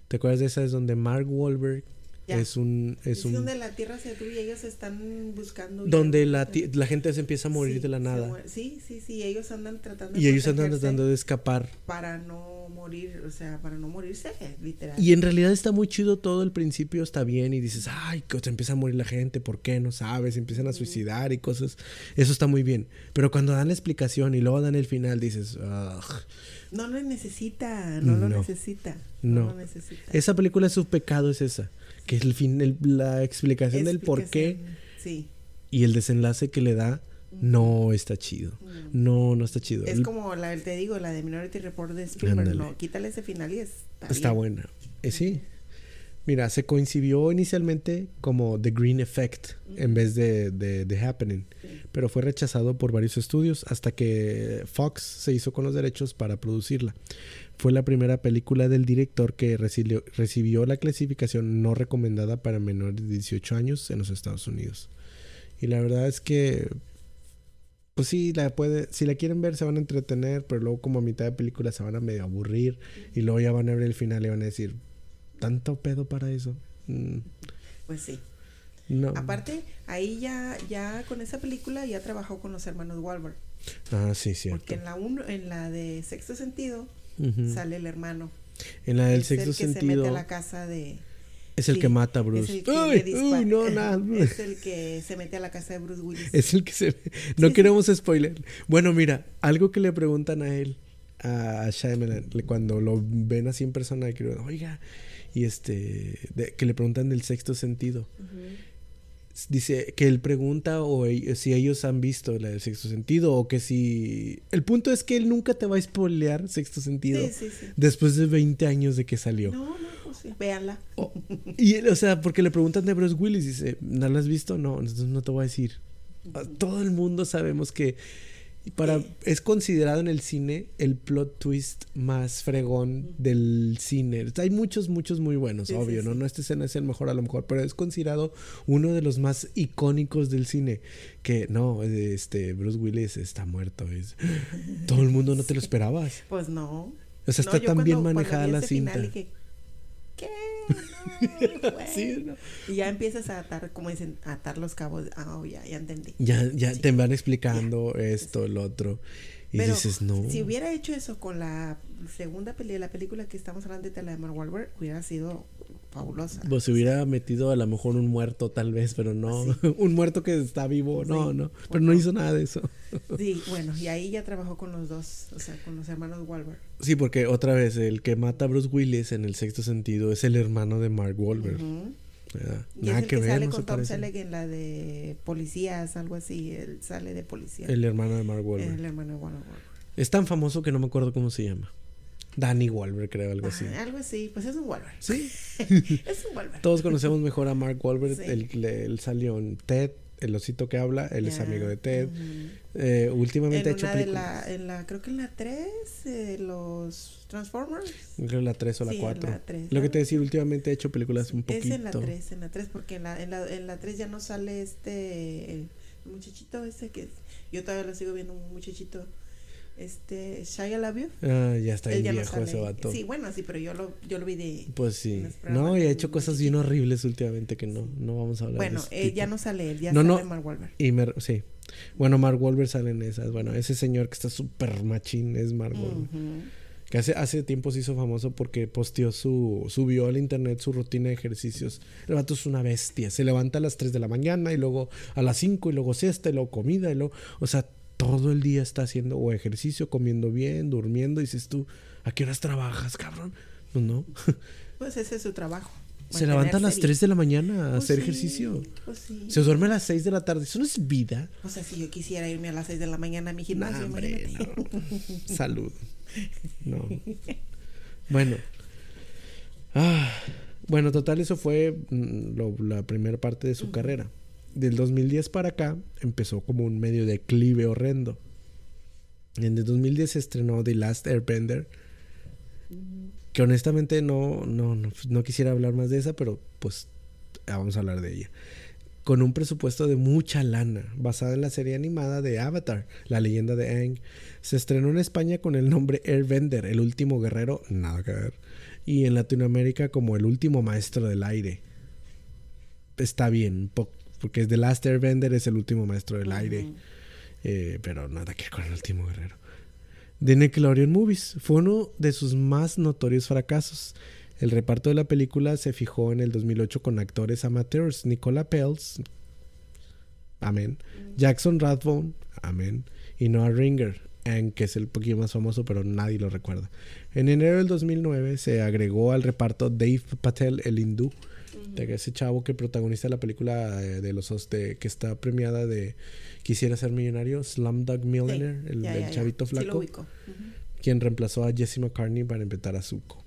¿Te acuerdas de esa? Es donde Mark Wahlberg Ya. es un es Es, un donde la tierra se y ellos están buscando. donde la, la gente se empieza a morir Sí, de la nada. Sí, sí, sí, ellos andan tratando de y ellos andan tratando de escapar. para no morir, o sea, para no morirse, literal. Y en realidad está muy chido todo el principio, está bien y dices, ay, que se empieza a morir la gente, ¿por qué? No sabes, se empiezan a suicidar y cosas. Eso está muy bien. Pero cuando dan la explicación y luego dan el final, dices, "Ugh". No lo necesita, no, lo No. necesita. No. No. lo necesita. esa película es su pecado, es esa. Que es el fin, el- la explicación del por qué. Sí. y el desenlace que le da no está chido. No, no está chido. Es El- como la, te digo, la de Minority Report de Spielberg. No, quítale ese final y está, Está bien. buena. Eh, sí. Mira, se coincidió inicialmente como The Green Effect en vez de, de The Happening, pero fue rechazado por varios estudios hasta que Fox se hizo con los derechos para producirla. Fue la primera película del director que recibió, recibió la clasificación no recomendada para menores de 18 años en los Estados Unidos. Y la verdad es que pues sí, la puede, si la quieren ver se van a entretener, pero luego como a mitad de película se van a medio aburrir y luego ya van a ver el final y van a decir, ¿tanto pedo para eso? Mm, Pues sí. no. Aparte, ahí ya, ya con esa película ya trabajó con los hermanos Wahlberg. Ah, sí, cierto. Porque en la uno, en la de Sexto Sentido Sale el hermano. En la del es sexto el que se sentido mete a la casa de. es el sí, que mata a Es Bruce. el que Uy, no, nada. Es el que se mete a la casa de Bruce Willis. Es el que se... No Sí, queremos spoiler. Bueno, mira, algo que le preguntan a él, a Shyamalan, cuando lo ven así en persona, que, oiga, y este, de- que le preguntan del sexto sentido. Ujú. Dice que él pregunta o e- si ellos han visto la del sexto sentido o que si... El punto es que él nunca te va a spoilear sexto sentido Sí, sí, sí. después de 20 años de que salió. No, no, pues sí, véanla. O- y él, o sea, porque le preguntan de Bruce Willis dice, ¿no la has visto? No, entonces no te voy a decir. Todo el mundo sabemos que para Sí. es considerado en el cine el plot twist más fregón del cine. Hay muchos, muchos muy buenos, Sí, sí, obvio, ¿no? sí. No esta escena es el mejor a lo mejor, pero es considerado uno de los más icónicos del cine. Que no, este Bruce Willis está muerto. es- todo el mundo no te lo esperabas. Pues no. O sea, No, está tan bien manejada la final cinta. dije, ¿Qué? No, güey. Sí, ¿no? Y ya empiezas a atar, como dicen, a atar los cabos. Ah, oh, ya, ya entendí. Ya, ya Sí. te van explicando esto, el otro. Y Pero dices, no. si hubiera hecho eso con la segunda película, la película que estamos hablando de la de Mark Wahlberg, hubiera sido fabulosa. Pues se hubiera metido a lo mejor un muerto tal vez, pero no. un muerto que está vivo, no, Sí. no. Pues Pero no no. hizo nada de eso. Sí, bueno, y ahí ya trabajó con los dos, o sea, con los hermanos Wahlberg. Sí, porque otra vez, el que mata a Bruce Willis en el sexto sentido es el hermano de Mark Wahlberg. Ujú. ¿verdad? Y Nada es el que que, ver, sale no con Tom. Selleck en la de policías, algo así. Él sale de policía. El hermano de Mark Wahlberg. el hermano de Wahlberg. Es tan famoso que no me acuerdo cómo se llama. Danny Wahlberg, creo, algo así. Ah, algo así, pues es un Wahlberg. Sí, es un Wahlberg. todos conocemos mejor a Mark Wahlberg. Sí. Él, él salió en Ted, el osito que habla. Él es Ya, amigo de Ted. ujú. Eh, últimamente ha En hecho una de películas. la, en la, creo que en la 3, eh, los Transformers. Creo que la 3 o la Sí, en 4. la tres, Lo que te decía, últimamente he hecho películas un poquito. Es en la 3, en la 3, porque en la, en la, en la 3 ya no sale este, el muchachito ese que es, yo todavía lo sigo viendo, un muchachito, este, Shia LaBeouf. Ah, ya está bien ya no viejo sale. ese vato. Sí, bueno, sí, pero yo lo, yo lo vi de... Pues sí. No, y ha hecho cosas bien horribles últimamente que no, no vamos a hablar Bueno, de ese eh, ya no sale él, ya No, sale no. Mark Wahlberg. Y me- sí. Bueno, Mark Wahlberg sale en esas. Bueno, ese señor que está súper machín es Mark Wahlberg. Que hace, hace tiempo se hizo famoso porque posteó su... Subió al internet su rutina de ejercicios. El vato es una bestia. Se levanta a las 3 de la mañana y luego a las 5 y luego siesta y luego comida y luego... O sea, todo el día está haciendo o ejercicio, comiendo bien, durmiendo. Y dices tú, ¿a qué horas trabajas, cabrón? Pues no. Pues ese es su trabajo. Se levanta a las mantenerse 3 de la mañana a Pues hacer sí, ejercicio. Pues sí. Se duerme a las 6 de la tarde. Eso no es vida. O sea, si yo quisiera irme a las 6 de la mañana a mi Nah, gimnasio, hombre, imagínate. no. Salud. No. Bueno. Ah, bueno, total, eso fue mm, lo- la primera parte de su carrera. Del 2010 para acá empezó como un medio declive horrendo. En el 2010 se estrenó The Last Airbender. Que honestamente no, no, no, no quisiera hablar más de esa, pero pues vamos a hablar de ella. Con un presupuesto de mucha lana, basada en la serie animada de Avatar, la leyenda de Aang. Se estrenó en España con el nombre Airbender, el último guerrero, nada que ver. Y en Latinoamérica como el último maestro del aire. Está bien, po- porque es The Last Airbender, es el último maestro del aire. Eh, pero nada que ver con el último guerrero. The Nickelodeon Movies fue uno de sus más notorios fracasos. El reparto de la película se fijó en el 2008 con actores amateurs Nicola Pells, amén, Jackson Rathbone, amén, y Noah Ringer, Aang, que es el poquito más famoso, pero nadie lo recuerda. En enero del 2009 se agregó al reparto Dave Patel, el hindú, de ese chavo que protagoniza la película eh, de los os- de, que está premiada de Quisiera ser millonario, Slumdog Millionaire, Sí, el, ya, ya, chavito Sí flaco, ubico. Ujú. quien reemplazó a Jesse McCartney para inventar a Zuko.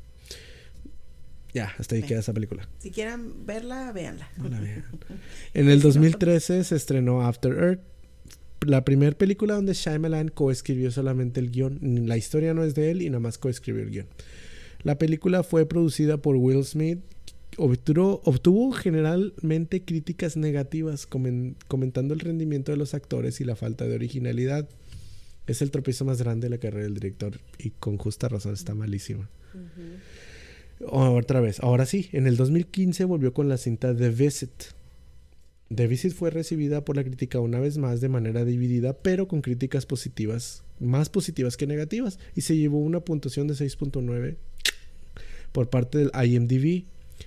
Ya, hasta ahí queda esa película. Si quieren verla, véanla. No la vean. En el 2013 se estrenó After Earth, la primera película donde Shyamalan coescribió solamente el guion. La historia no es de él y nada más coescribió el guion. La película fue producida por Will Smith. Obtuvo, obtuvo generalmente críticas negativas, comen- comentando el rendimiento de los actores y la falta de originalidad. Es el tropiezo más grande de la carrera del director y con justa razón está malísima. Otra vez, ahora sí, en el 2015 volvió con la cinta The Visit. The Visit fue recibida por la crítica una vez más de manera dividida, pero con críticas positivas, más positivas que negativas, y se llevó una puntuación de 6.9 por parte del IMDb.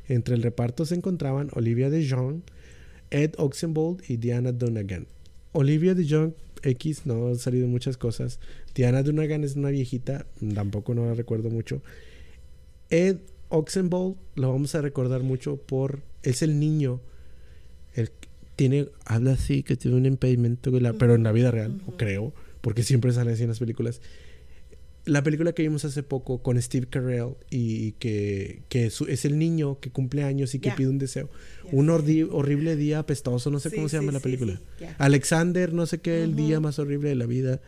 Entre el reparto se encontraban Olivia de Jong, Ed Oxenbould y Diana Dunagan. Olivia de Jong X no ha salido muchas cosas. Diana Dunagan es una viejita, tampoco no la recuerdo mucho. Ed Oxenbould lo vamos a recordar mucho por es el niño el tiene, habla así, que tiene un impedimento, pero en la vida real, creo, porque siempre sale así en las películas. La película que vimos hace poco con Steve Carell y que, es el niño que cumple años y que pide un deseo. Un horrible día apestoso, no sé cómo se llama la película. Alexander, no sé qué, el día más horrible de la vida.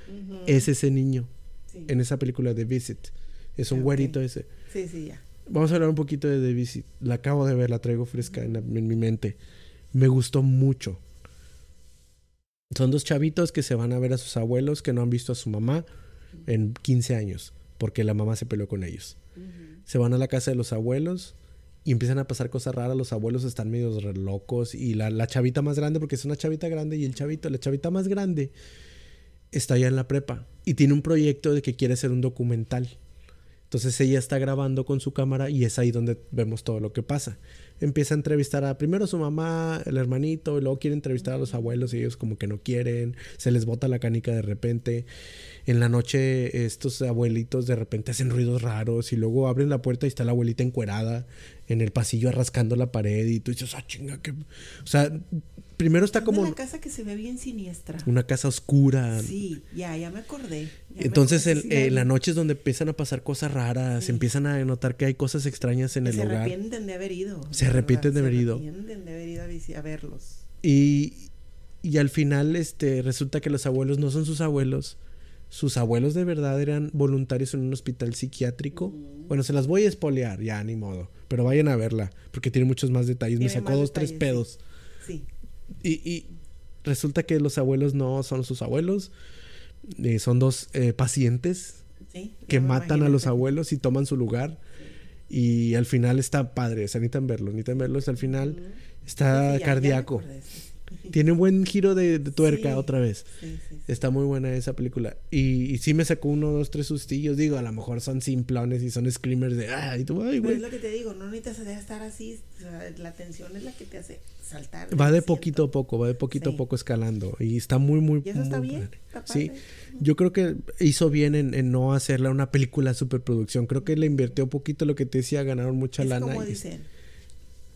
Es ese niño en esa película de Visit. Es un güerito ese. Sí, sí, ya. Vamos a hablar un poquito de The Visit. La acabo de ver, la traigo fresca en, en mi mente. Me gustó mucho. Son dos chavitos que se van a ver a sus abuelos que no han visto a su mamá en 15 años porque la mamá se peleó con ellos. Se van a la casa de los abuelos y empiezan a pasar cosas raras. Los abuelos están medio locos y la, la, chavita más grande, porque es una chavita grande y el chavito, la chavita más grande, está ya en la prepa y tiene un proyecto de que quiere hacer un documental. Entonces ella está grabando con su cámara y es ahí donde vemos todo lo que pasa. Empieza a entrevistar a primero a su mamá, el hermanito, y luego quiere entrevistar a los abuelos y ellos como que no quieren, se les bota la canica de repente. En la noche estos abuelitos de repente hacen ruidos raros y luego abren la puerta y está la abuelita encuerada en el pasillo rascando la pared y tú dices, ah, chinga, que... O sea, primero está como... Una casa que se ve bien siniestra. Una casa oscura. Sí, ya, ya me acordé. Entonces en, la noche es donde empiezan a pasar cosas raras, empiezan a notar que hay cosas extrañas en el hogar. Se arrepienten de haber ido. Se arrepienten de haber ido. Se arrepienten de haber ido a, verlos. Y, y al final este, resulta que los abuelos no son sus abuelos. Sus abuelos de verdad eran voluntarios en un hospital psiquiátrico. Mm. Bueno, se las voy a espolear, ya, ni modo. Pero vayan a verla, porque tiene muchos más detalles. Me sacó dos, tres pedos. Sí. Y, resulta que los abuelos no son sus abuelos, eh, son dos eh, pacientes que matan a los abuelos y toman su lugar. Y al final está padre, o sea, necesitan verlo, necesitan verlo hasta el final. Está cardíaco. Tiene un buen giro de, tuerca otra vez. Está muy buena esa película. Y, sí me sacó uno, dos, tres sustillos. Digo, a lo mejor son simplones y son screamers de ay, tú, ay, güey. es lo que te digo, no necesitas estar así. la tensión es la que te hace saltar. Va de poquito a poco, va de poquito a poco escalando. Y está muy, muy. ¿Y eso está bien? Sí. Yo creo que hizo bien en, no hacerla una película superproducción. Creo que le invirtió poquito lo que te decía, ganaron mucha es lana. Como dicen,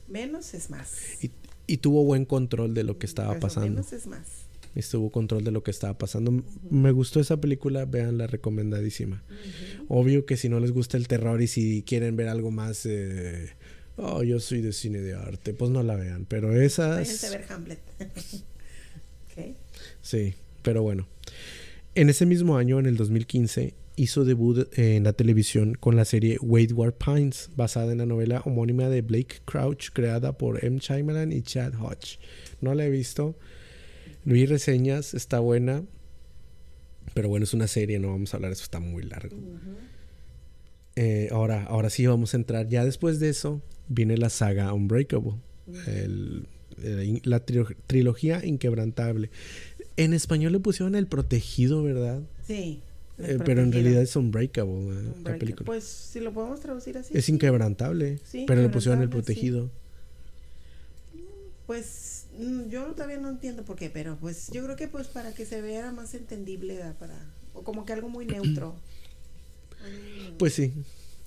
menos es más. Y, tuvo buen control de lo que estaba pasando. Menos es más. Estuvo control de lo que estaba pasando. Me gustó esa película, vean la recomendadísima. Obvio que si no les gusta el terror y si quieren ver algo más eh, oh, yo soy de cine de arte, pues no la vean. Pero esas. ver Hamlet. Sí, pero bueno. En ese mismo año, en el 2015, hizo debut en la televisión con la serie Wayward Pines, basada en la novela homónima de Blake Crouch, creada por M. Shyamalan y Chad Hodge. No la he visto. Vi reseñas, está buena. Pero bueno, es una serie, no vamos a hablar, eso está muy largo. Eh, ahora, ahora sí vamos a entrar. Ya después de eso, viene la saga Unbreakable, la trilogía inquebrantable. En español le pusieron El Protegido, ¿verdad? Sí. Eh, pero en realidad es Unbreakable, la película. Pues si lo podemos traducir así. Es inquebrantable, pero le pusieron El Protegido. Pues mm, yo todavía no entiendo por qué, pero pues yo creo que pues para que se vea más entendible, para o como que algo muy neutro. pues sí.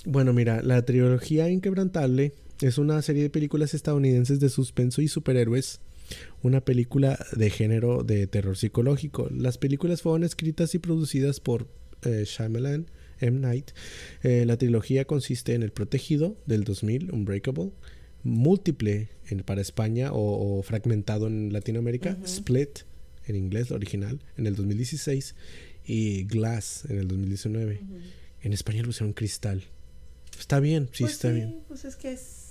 Bueno, mira, la trilogía inquebrantable es una serie de películas estadounidenses de suspenso y superhéroes. Una película de género de terror psicológico. Las películas fueron escritas y producidas por eh, Shyamalan, M. Night. Eh, la trilogía consiste en El Protegido del 2000, Unbreakable, Múltiple en, para España o, fragmentado en Latinoamérica, Split en inglés, original, en el 2016 y Glass en el 2019. En español pusieron Cristal. Está bien, sí, pues está bien. Pues es que es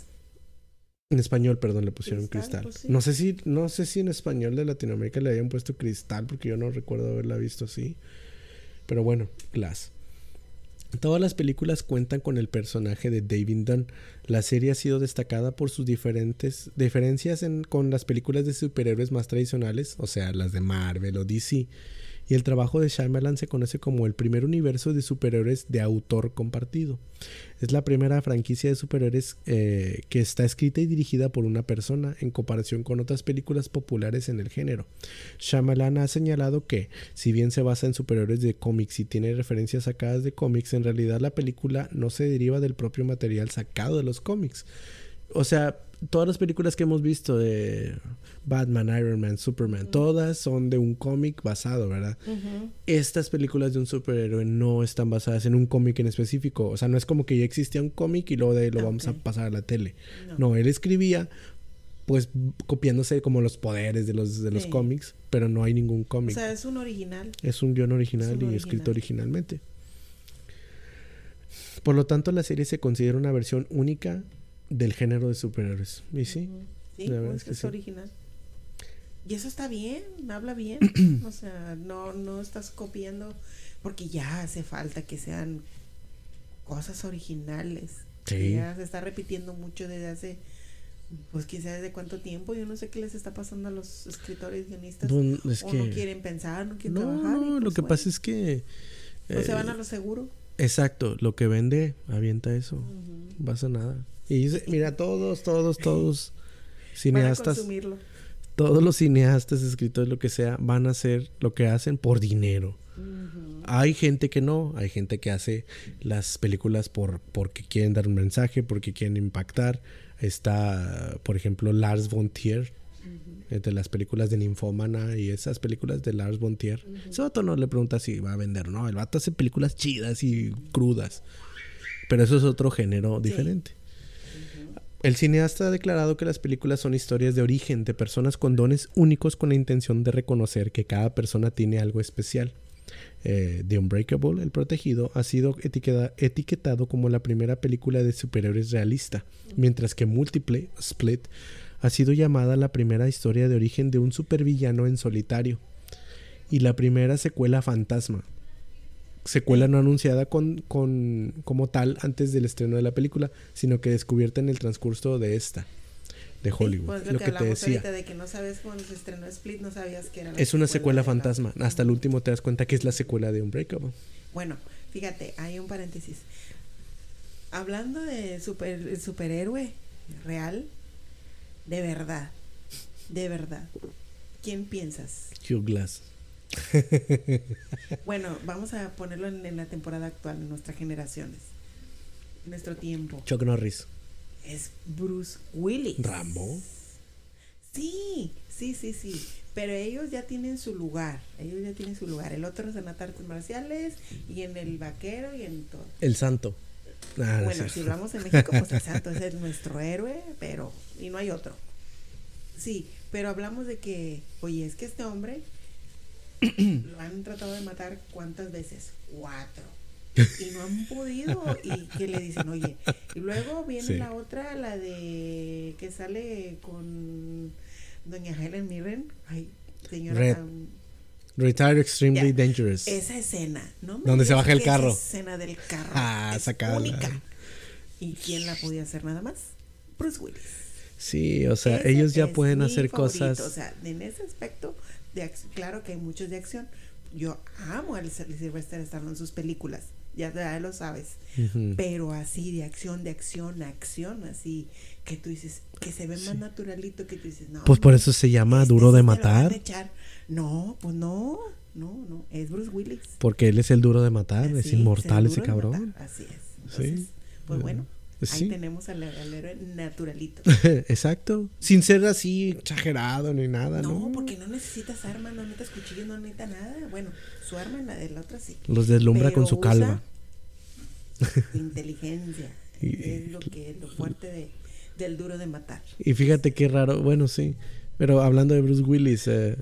en español, perdón, le pusieron cristal. Pues no sé si, no sé si en español de Latinoamérica le hayan puesto cristal, porque yo no recuerdo haberla visto así. Pero bueno, Glass. Todas las películas cuentan con el personaje de David Dunn. La serie ha sido destacada por sus diferentes diferencias con las películas de superhéroes más tradicionales, o sea, las de Marvel o DC y el trabajo de Shyamalan se conoce como el primer universo de superhéroes de autor compartido. Es la primera franquicia de superhéroes eh, que está escrita y dirigida por una persona en comparación con otras películas populares en el género. Shyamalan ha señalado que, si bien se basa en superhéroes de cómics y tiene referencias sacadas de cómics, en realidad la película no se deriva del propio material sacado de los cómics o sea, todas las películas que hemos visto de Batman, Iron Man, Superman, todas son de un cómic basado, ¿verdad? Estas películas de un superhéroe no están basadas en un cómic en específico. O sea, no es como que ya existía un cómic y luego de ahí lo vamos a pasar a la tele. No. él escribía pues copiándose como los poderes de los de los cómics, pero no hay ningún cómic. O sea, es un original. Es un guion original y escrito originalmente. Por lo tanto, la serie se considera una versión única del género de superhéroes. ¿Y sí? Sí, es que es original. Y eso está bien, habla bien. o sea, no, no estás copiando porque ya hace falta que sean cosas originales. Sí. Ya se está repitiendo mucho desde hace, pues quién sabe de cuánto tiempo. Yo no sé qué les está pasando a los escritores guionistas. o no quieren pensar, no quieren trabajar. No, lo pues que pasa es que... pues se van a lo seguro. Exacto, lo que vende, avienta eso. No pasa nada. Y mira, todos, todos, todos cineastas, todos los cineastas, escritores, lo que sea, van a hacer lo que hacen por dinero. Hay gente que no, hay gente que hace las películas por porque quieren dar un mensaje, porque quieren impactar. Está, por ejemplo, Lars von Trier, de las películas de Ninfómana y esas películas de Lars von Trier. Ese vato no le pregunta si va a vender, no, el vato hace películas chidas y crudas. Pero eso es otro género diferente. El cineasta ha declarado que las películas son historias de origen de personas con dones únicos con la intención de reconocer que cada persona tiene algo especial. Eh, The Unbreakable, El Protegido, ha sido etiquetado como la primera película de superhéroes realista, mientras que Multiple, Split, ha sido llamada la primera historia de origen de un supervillano en solitario y la primera secuela fantasma, secuela no anunciada con, con, como tal antes del estreno de la película, sino que descubierta en el transcurso de esta de Hollywood. Pues lo, que, te decía. De que no sabes cuando se estrenó Split, no sabías que era Es una secuela fantasma. Hasta el último te das cuenta que es la secuela de Unbreakable. Bueno, fíjate, hay un paréntesis. Hablando de super, superhéroe real, de verdad, de verdad, ¿quién piensas? Hugh Glass. bueno, vamos a ponerlo en, la temporada actual, en nuestras generaciones, en nuestro tiempo. Chuck Norris. Es Bruce Willis. Rambo. Sí, sí, sí, sí. Pero ellos ya tienen su lugar. Ellos ya tienen su lugar. El otro es en las artes marciales y en el vaquero y en todo. El santo. Ah, bueno, si hablamos en México, pues el santo es nuestro héroe, pero. Y no hay otro. Sí, pero hablamos de que, oye, es que este hombre lo han tratado de matar cuántas veces? Cuatro. Y no han podido. Y que le dicen, oye. Y luego viene la otra, la de que sale con doña Helen Mirren. Ay, señora. Retired Extremely Dangerous. Esa escena, ¿no? Donde se baja el carro. Esa escena del carro. Ah, es única. ¿Y quién la podía hacer nada más? Bruce Willis. Sí, o sea, ellos ya pueden hacer cosas. O sea, en ese aspecto, claro que hay muchos de acción. Yo amo a Sylvester Stallone en sus películas, ya, lo sabes. Pero así, de acción, de acción, acción, así, que tú dices, que se ve más naturalito, que tú dices, no. Pues por eso se llama este Duro de Matar. No, pues no, no, no, es Bruce Willis. Porque él es el duro de matar, es inmortal ese cabrón. Así es. sí. Pues bueno. Ahí tenemos al, héroe naturalito. Exacto. Sin ser así exagerado ni nada, ¿no? No, porque no necesitas armas, no necesitas cuchillos, no necesitas nada. Bueno, su arma en la de la otra sí. Los deslumbra con su calva. Inteligencia. es lo que lo fuerte de, del duro de matar. Y fíjate qué raro. Bueno, sí. Pero hablando de Bruce Willis, eh,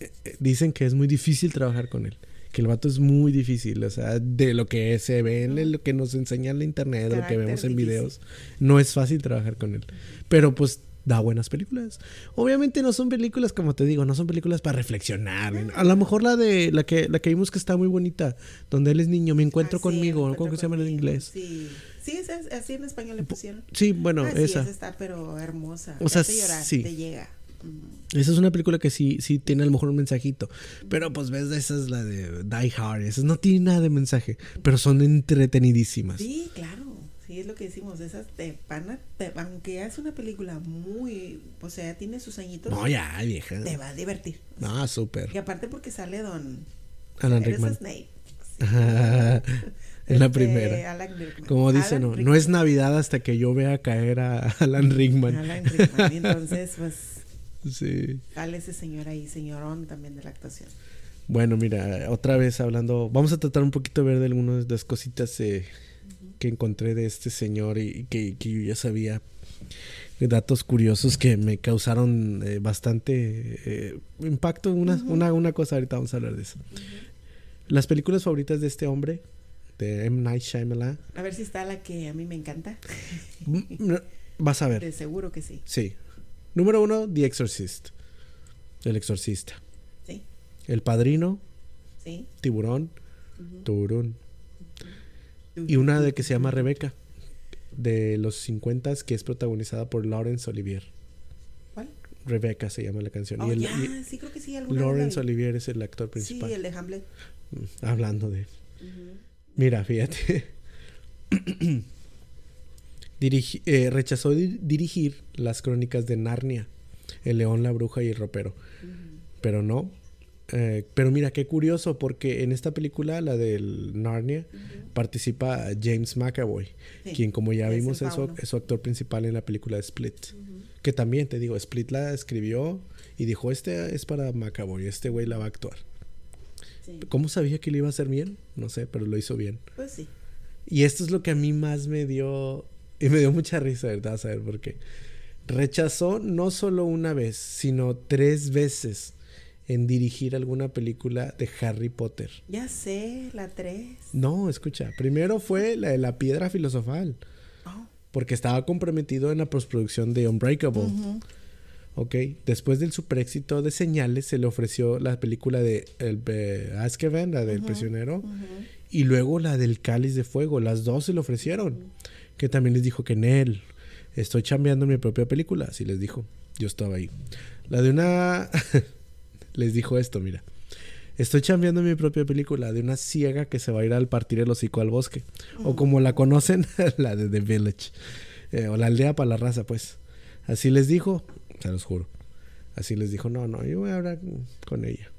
eh, dicen que es muy difícil trabajar con él que el vato es muy difícil, o sea, de lo que se ve en lo que nos enseña en la internet, de lo que vemos en videos, no es fácil trabajar con él. Pero pues da buenas películas. Obviamente no son películas, como te digo, no son películas para reflexionar. A lo mejor la de la que la que vimos que está muy bonita, donde él es niño, me encuentro ah, conmigo, ¿cómo se llama en inglés? Sí. Sí, es, así en español le pusieron. Sí, bueno, ah, esa. está pero hermosa. O sea, sí. te llega. Esa es una película que sí, sí tiene a lo mejor un mensajito. Pero pues ves, esa es la de Die Hard. Esas no tiene nada de mensaje. Pero son entretenidísimas. Sí, claro. Sí, es lo que decimos. Esas te van aunque ya es una película muy. O sea, tiene sus añitos. No, ya, vieja. Te va a divertir. Ah, súper. Y aparte porque sale Don. Alan Rickman. Snape. en la Este, primera. Alan. Como dice, Alan no, Rickman. no es Navidad hasta que yo vea caer a Alan Rickman. Alan Rickman. Entonces, pues, Sí. sale ese señor ahí, señorón también de la actuación. Bueno, mira, otra vez hablando, vamos a tratar un poquito de ver de algunas de las cositas eh, que encontré de este señor y, y que, que yo ya sabía. Datos curiosos que me causaron eh, bastante eh, impacto. Una, una, una cosa, ahorita vamos a hablar de eso. Las películas favoritas de este hombre, de M. Night Shyamalan, A ver si está la que a mí me encanta. mm, vas a ver. De seguro que sí. Sí. Número uno, The Exorcist. El exorcista. Sí, El padrino, sí. tiburón, tiburón. Y una de que se llama Rebeca, de los 50 que es protagonizada por Laurence Olivier. ¿Cuál? Rebeca se llama la canción. Oh, y el, ya, y sí, creo que sí. Laurence la vi. Olivier es el actor principal. Sí, el de Hamlet. Mm, Hablando de... Ujú. Mira, fíjate. Dirigi- eh, rechazó di- dirigir las crónicas de Narnia, El león, la bruja y el ropero. Pero no. Eh, pero mira, qué curioso, porque en esta película, la del Narnia, participa James McAvoy, Sí, quien como ya es vimos es su, fauno. es su actor principal en la película Split. Que también, te digo, Split la escribió y dijo, este es para McAvoy, este güey la va a actuar. Sí. ¿Cómo sabía que le iba a hacer bien? No sé, pero lo hizo bien. Pues sí. Y esto es lo que a mí más me dio. Y me dio mucha risa, ¿verdad? Saber por qué. Rechazó no solo una vez, sino tres veces en dirigir alguna película de Harry Potter. Ya sé, la 3. No, escucha. Primero fue la de la piedra filosofal. Oh. Porque estaba comprometido en la postproducción de Unbreakable. Ujú. Ok. Después del super éxito de Señales, se le ofreció la película de el, eh, Azkaban, la del prisionero. Y luego la del cáliz de fuego, las dos se le ofrecieron. Que también les dijo que en él estoy chambeando mi propia película, así les dijo. Yo estaba ahí. La de una les dijo esto, mira. Estoy chambeando mi propia película de una ciega que se va a ir al partir el hocico al bosque. O como la conocen, la de The Village. Eh, o la aldea para la raza, pues. Así les dijo, se los juro. Así les dijo, no, no, yo voy a hablar con ella.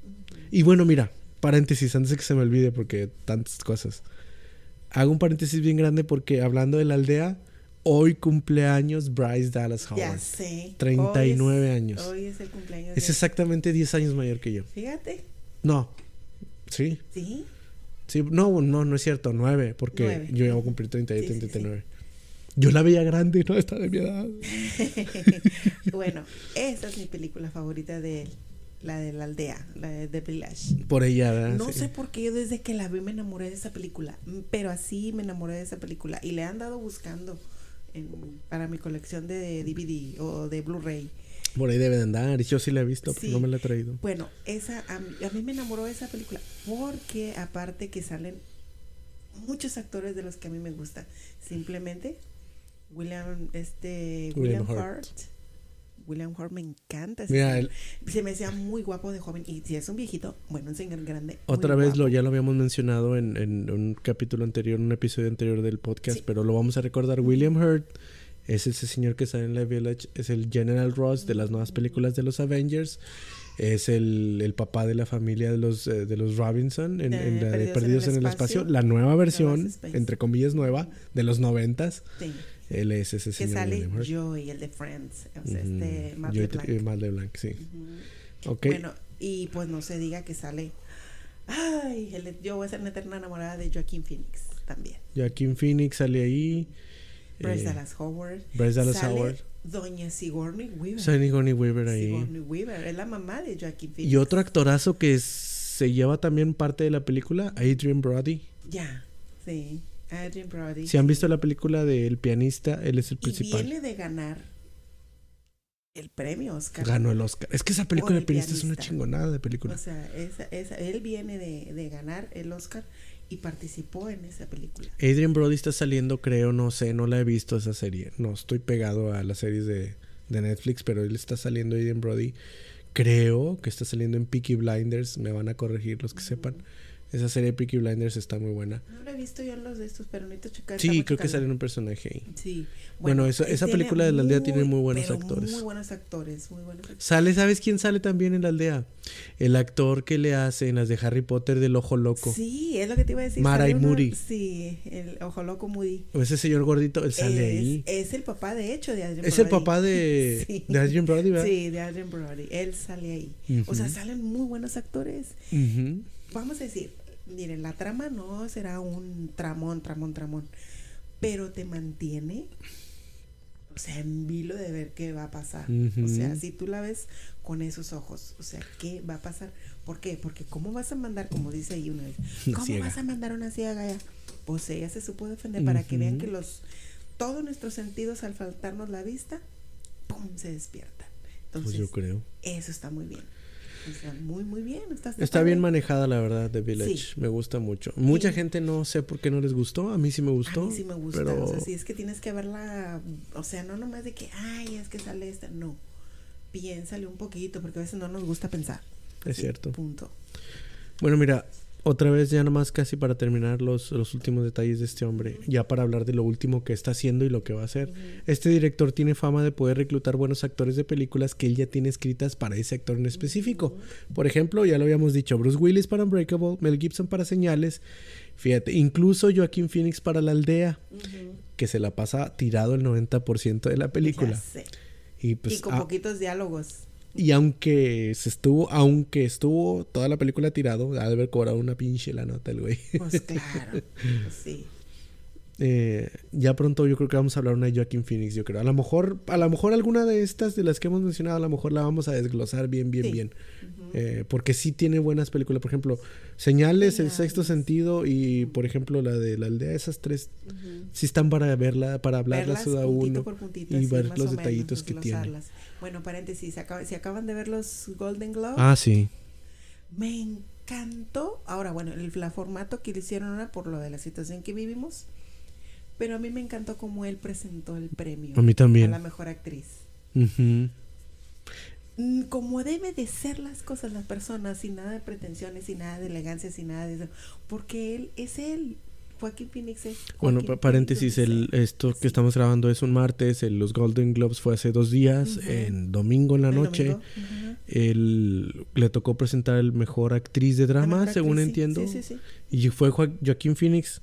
Y bueno, mira, paréntesis, antes de que se me olvide, porque tantas cosas. Hago un paréntesis bien grande porque hablando de la aldea, hoy cumpleaños Bryce Dallas Ya Howard. sé. 39 Hoy es- años. Hoy es el cumpleaños. Es de- exactamente 10 años mayor que yo. Fíjate. No. Sí. Sí. Sí, no, no, no es cierto, 9, porque yo ya voy a cumplir 38, Sí, sí, sí. 39. Yo la veía grande, no está de mi edad. bueno, esa es mi película favorita de él. La de la aldea, la de The Village. Por ella, ¿verdad? No Sí. sé por qué yo desde que la vi me enamoré de esa película, mm, pero así me enamoré de esa película y le he andado buscando en- para mi colección de DVD o de Blu-ray. Por ahí debe de andar. Y yo sí la he visto, pero Sí. no me la he traído. Bueno, esa a mí, a mí me enamoró esa película porque aparte que salen muchos actores de los que a mí me gusta, simplemente William este William William, Hurt. Hurt. William Hurt me encanta. Mira, el- se me hacía muy guapo de joven y si es un viejito, bueno, un señor grande. otra vez lo ya lo habíamos mencionado en, en un capítulo anterior, un episodio anterior del podcast, Sí. pero lo vamos a recordar. William Hurt es ese señor que sale en The Village, es el General Ross de las nuevas películas de los Avengers. Es el, el papá de la familia de los, eh, de los Robinson en, en la de Perdidos en Perdidos el en el espacio. Espacio. La nueva versión, entre comillas nueva, de los noventas. Sí, Él es ese que señor sale William Hurt. Joey, el de Friends, o sea, Ujú. este Matt LeBlanc. eh, Matt LeBlanc, sí. Ujú. Ok. Bueno, y pues no se diga que sale. Ay, el yo voy a ser una eterna enamorada de Joaquín Phoenix también. Joaquin Phoenix sale ahí. Bryce eh, Dallas Howard. Bryce Dallas sale Howard. Doña Sigourney Weaver. Sigourney Weaver ahí. Sigourney Weaver es la mamá de Joaquín Phoenix. Y otro actorazo que se lleva también parte de la película, Adrian Brody. Ya, sí. Adrian Brody. Si han visto la película de El pianista, él es el y principal. viene de ganar el premio Oscar. Ganó el Oscar. Es que esa película Por de El pianista es una pianista. chingonada de película. O sea, esa, esa, él viene de, de ganar el Oscar y participó en esa película. Adrian Brody está saliendo, creo, no sé, no la he visto esa serie. No estoy pegado a las series de, de Netflix, pero él está saliendo, Adrian Brody. Creo que está saliendo en Peaky Blinders. Me van a corregir los que sepan. Esa serie Peaky Blinders está muy buena. No la he visto yo en los de estos, pero necesito checar. Sí, creo que sale en un personaje ahí. Sí. Bueno, esa- película de la aldea tiene muy buenos actores. Muy buenos actores, muy buenos actores. Sale, ¿sabes quién sale también en la aldea? El actor que le hace en las de Harry Potter del Ojo Loco. Sí, es lo que te iba a decir. Mara y Moody. Sí, el ojo loco Moody. O ese señor gordito, él sale es, ahí. es el papá, de hecho, de Adrian Es el Brody. papá de, Sí. de Adrian Brody, ¿verdad? Sí, de Adrian Brody. Él sale ahí. O sea, salen muy buenos actores. Vamos a decir, miren, la trama no será un tramón, tramón, tramón, pero te mantiene, o sea, en vilo de ver qué va a pasar. O sea, si tú la ves con esos ojos, o sea, ¿qué va a pasar? ¿Por qué? Porque ¿cómo vas a mandar, como dice ahí una vez, ¿cómo ciega. vas a mandar una ciega allá? Pues ella se supo defender para que vean que los todos nuestros sentidos al faltarnos la vista, ¡pum! se despiertan. Pues Entonces, yo creo. eso está muy bien. Muy, muy bien. Está, Está bien manejada, la verdad, The Village. Sí. Me gusta mucho. Mucha gente no sé por qué no les gustó. A mí sí me gustó. A mí sí me gusta. Pero O sea, sí es que tienes que verla. O sea, no nomás de que, ay, es que sale esta. No. Piénsale un poquito, porque a veces no nos gusta pensar. es cierto. Punto. Bueno, mira, otra vez ya nomás casi para terminar los, los últimos detalles de este hombre, ya para hablar de lo último que está haciendo y lo que va a hacer. Este director tiene fama de poder reclutar buenos actores de películas que él ya tiene escritas para ese actor en específico. Por ejemplo, ya lo habíamos dicho, Bruce Willis para Unbreakable, Mel Gibson para Señales, fíjate, incluso Joaquin Phoenix para La Aldea, que se la pasa tirado el 90% de la película. Y pues y con ah, poquitos diálogos. Y aunque se estuvo, aunque estuvo toda la película tirado, ha de haber cobrado una pinche la nota el güey. Pues claro. pues sí. Eh, ya pronto yo creo que vamos a hablar una de Joaquin Phoenix, yo creo. A lo mejor, a lo mejor alguna de estas de las que hemos mencionado, a lo mejor la vamos a desglosar bien, bien, Sí. bien. Eh, porque sí tiene buenas películas. Por ejemplo, Señales, El Sexto. Sentido y, por ejemplo, la de la aldea. Esas tres Ujú. sí están para verla, para hablarlas a uno. por puntito, y ver los menos, detallitos que tiene. desglosarlas. Bueno, paréntesis, acaba- si acaban de ver los Golden Globes, Ah, sí. me encantó. Ahora, bueno, el la formato que le hicieron ahora por lo de la situación que vivimos, pero a mí me encantó cómo él presentó el premio A mí también. a la mejor actriz. Mm, Como debe de ser las cosas, las personas, sin nada de pretensiones, sin nada de elegancia, sin nada de eso, porque él es él. Joaquín Phoenix es. Bueno, Joaquín pa- paréntesis, el, esto que estamos grabando es un martes, el- los Golden Globes fue hace dos días, en domingo en la noche. Él le tocó presentar el mejor actriz de drama, mejor según sí, entiendo. Sí, sí, sí. Y fue Joa- Joaquín Phoenix,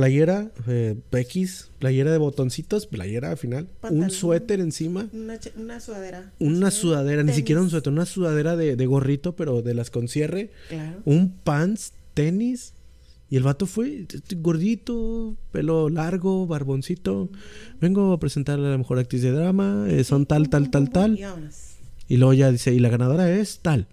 playera, eh, X, playera de botoncitos, playera al final, un suéter encima, Una, sudadera. una Sí, sudadera, ni siquiera un suéter, una sudadera de, de gorrito, pero de las con cierre, Claro. un pants, tenis. Y el vato fue gordito, pelo largo, barboncito. Vengo a presentarle a la mejor actriz de drama. eh, son tal, tal, tal, tal. Y luego ya dice, y la ganadora es tal.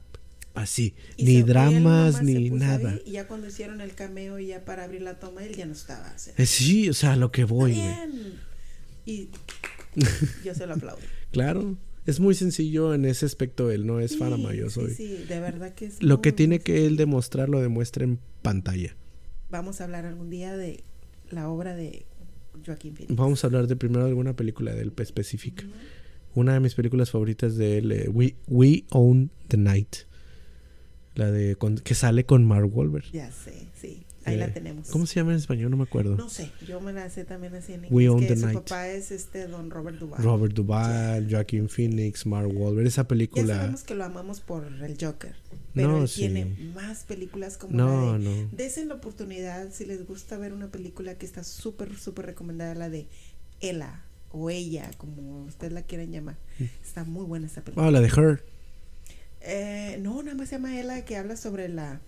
Así. Y ni dramas, ni nada. ahí, y ya cuando hicieron el cameo y ya para abrir la toma, él ya no estaba. o sea, Eh, sí, o sea, lo que voy, bien. Y yo se lo aplaudo. Claro. Es muy sencillo en ese aspecto. Él no es Sí, Fanama, yo soy. Sí, sí, de verdad que es. Lo que tiene que él demostrar, lo demuestra en pantalla. Vamos a hablar algún día de la obra de Joaquín Phoenix. Vamos a hablar de primero de alguna película de él específica. Una de mis películas favoritas de él, eh, We, We Own the Night. La de con- que sale con Mark Wahlberg. Ya sé, sí. Ahí Eh, la tenemos. ¿Cómo se llama en español? No me acuerdo. No sé, yo me la sé también así en inglés. We Own que the su Night. papá es este don Robert Duvall. Robert Duvall, Joaquin Phoenix, Mark Wahlberg. Esa Ya película. sabemos que lo amamos por el Joker. Pero No, él sí. tiene más películas como No, la de. no. Desen la oportunidad si les gusta ver una película que está súper, súper recomendada, la de Ella o Ella, como ustedes la quieran llamar. Está muy buena esa película. Ah, la de Her. Eh, no, nada más se llama Ella, que habla sobre la.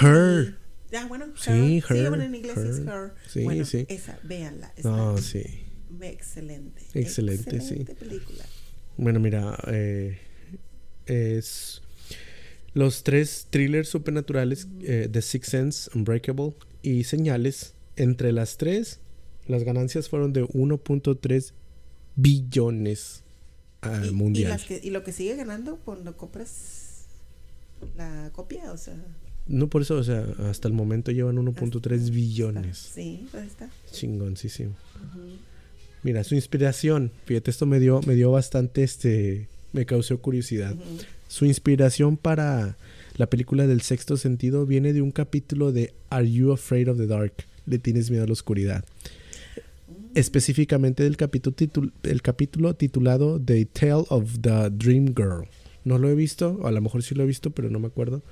Her. Ah, bueno, Sí, Her. Her, bueno, en inglés es Her. Her. Sí, bueno, sí. Esa, véanla. Está No, sí. excelente. Excelente, sí. Película. Bueno, mira, eh, es los tres thrillers supernaturales, eh, The Sixth Sense, Unbreakable y Señales. Entre las tres, las ganancias fueron de 1.3 billones y, y, mundial. las que, y lo que sigue ganando cuando compras la copia, o sea. No por eso, o sea, hasta el momento llevan 1.3 hasta- billones. Sí, ahí está. Chingoncísimo. Mira, su inspiración, fíjate, esto me dio, me dio bastante, este, me causó curiosidad. Su inspiración para La película del sexto sentido viene de un capítulo de Are You Afraid of the Dark? ¿Le tienes miedo a la oscuridad? Específicamente del capítulo, el capítulo titulado The Tale of the Dream Girl. No lo he visto, o a lo mejor sí lo he visto, pero no me acuerdo.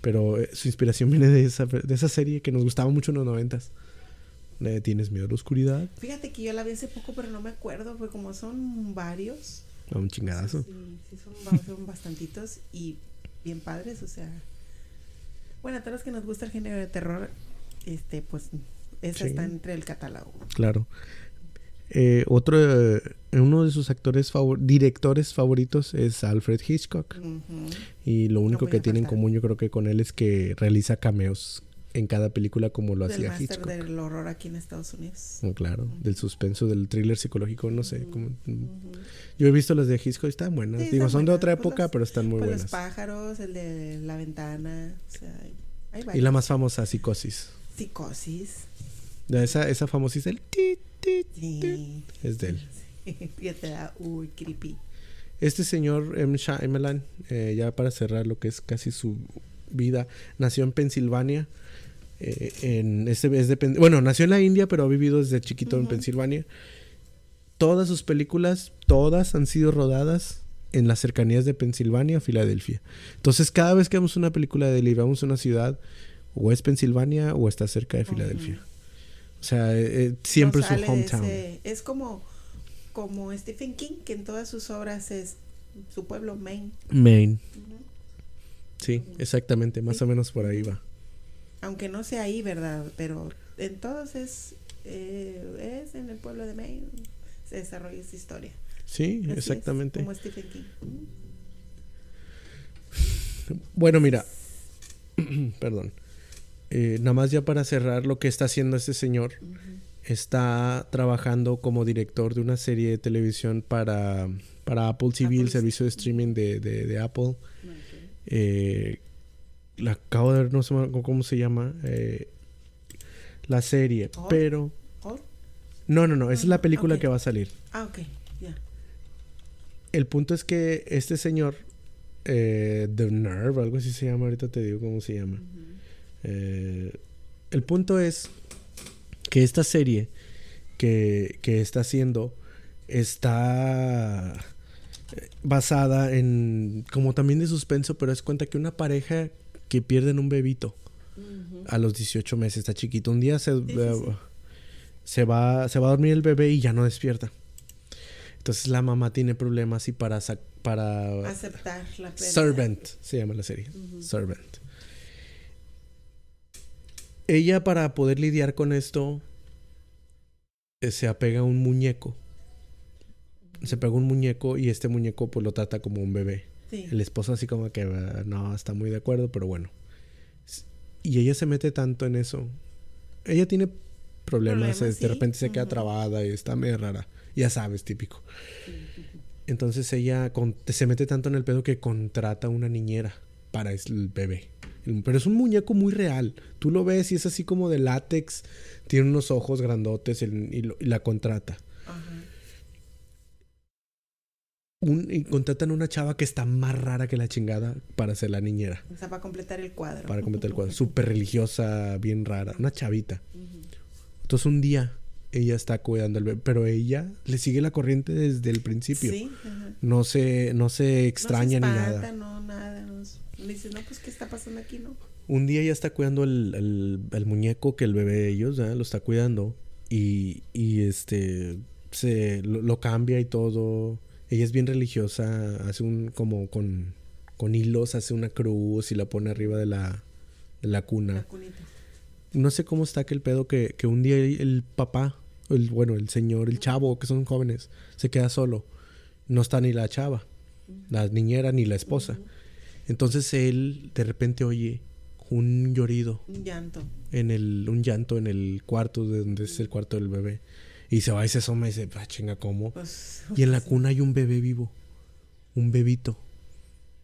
Pero eh, su inspiración viene de esa, de esa serie que nos gustaba mucho en los noventas. ¿Le tienes miedo a la oscuridad? Fíjate que yo la vi hace poco, pero no me acuerdo, porque como son varios. A un chingadazo. Sí, sí son, son bastantitos y bien padres, o sea. Bueno, a todos los que nos gusta el género de terror, este, pues, esa está entre el catálogo. Claro. Eh, otro, eh, uno de sus actores directores favoritos es Alfred Hitchcock. Y lo único que tiene en común yo creo que con él es que realiza cameos en cada película como lo hacía Hitchcock. del horror aquí en Estados Unidos. Oh, claro, del suspenso, del thriller psicológico, no sé. Yo he visto las de Hitchcock, están buenas. Digo, son de otra pues época, pero están muy pues buenas. Los pájaros, el de la ventana, o sea, Y la más famosa, Psicosis. Psicosis. Esa, esa famosísima, el es de él. ya te da, uy, creepy. Este señor M. Shyamalan, eh, ya para cerrar lo que es casi su vida, nació en Pensilvania. Eh, en este, es de, bueno, nació en la India, pero ha vivido desde chiquito en Pensilvania. Todas sus películas, todas han sido rodadas en las cercanías de Pensilvania, Filadelfia. Entonces, cada vez que vemos una película de él y vamos a una ciudad, o es Pensilvania o está cerca de Filadelfia. O sea, eh, eh, siempre es su hometown. es como, como Stephen King, que en todas sus obras es su pueblo, Maine. Maine. Sí, exactamente, más o menos por ahí va. Aunque no sea ahí, ¿verdad? Pero en todos es, eh, es en el pueblo de Maine, se desarrolla esta historia. Sí, exactamente. como Stephen King. Bueno, mira, perdón. Eh, nada más ya para cerrar lo que está haciendo este señor, está trabajando como director de una serie de televisión para, para Apple TV, el servicio de streaming de, de, Apple. Eh, la acabo de ver, no sé cómo se llama eh, la serie, pero... No, no, no, esa es la película que va a salir. Ah, ok, ya. El punto es que este señor, The Nerve, algo así se llama, ahorita te digo cómo se llama. Eh, el punto es que esta serie que, está haciendo está eh, basada en como también de suspenso, pero es cuenta que una pareja que pierden un bebito a los 18 meses, está chiquito, un día se, se, va, se va a dormir el bebé y ya no despierta. Entonces la mamá tiene problemas y para para aceptar la Servant se llama la serie, Servant ella para poder lidiar con esto eh, se apega a un muñeco. Se pega un muñeco y este muñeco pues lo trata como un bebé. El esposo así como que ah, no está muy de acuerdo, pero bueno. Y ella se mete tanto en eso. Ella tiene problemas, de repente se queda trabada y está medio rara. Ya sabes, típico. Entonces ella se mete tanto en el pedo que contrata una niñera para el bebé. Pero es un muñeco muy real. Tú lo ves y es así como de látex. Tiene unos ojos grandotes y, la contrata. y contratan una chava que está más rara que la chingada para ser la niñera. O sea, para completar el cuadro. Para completar el cuadro. Súper religiosa, bien rara. Una chavita. Entonces un día ella está cuidando al bebé, pero ella le sigue la corriente desde el principio. Sí, no se, no se extraña ni nada. No, nada. No le dice, no, pues, ¿qué está pasando aquí, no? Un día ella está cuidando el, el, muñeco que el bebé de ellos, lo está cuidando. Y, y este, se lo, cambia y todo. Ella es bien religiosa, hace un, como con, con hilos, hace una cruz y la pone arriba de la, de la cuna. no sé cómo está aquel pedo que, que un día el papá, el, bueno, el señor, el chavo, que son jóvenes, se queda solo. No está ni la chava, la niñera ni la esposa. Entonces él de repente oye un llorido. Un llanto. En el, un llanto en el cuarto de donde es el cuarto del bebé. Y se va y se asoma y dice, ah, chinga, ¿cómo? Pues, y en la cuna hay un bebé vivo. Un bebito.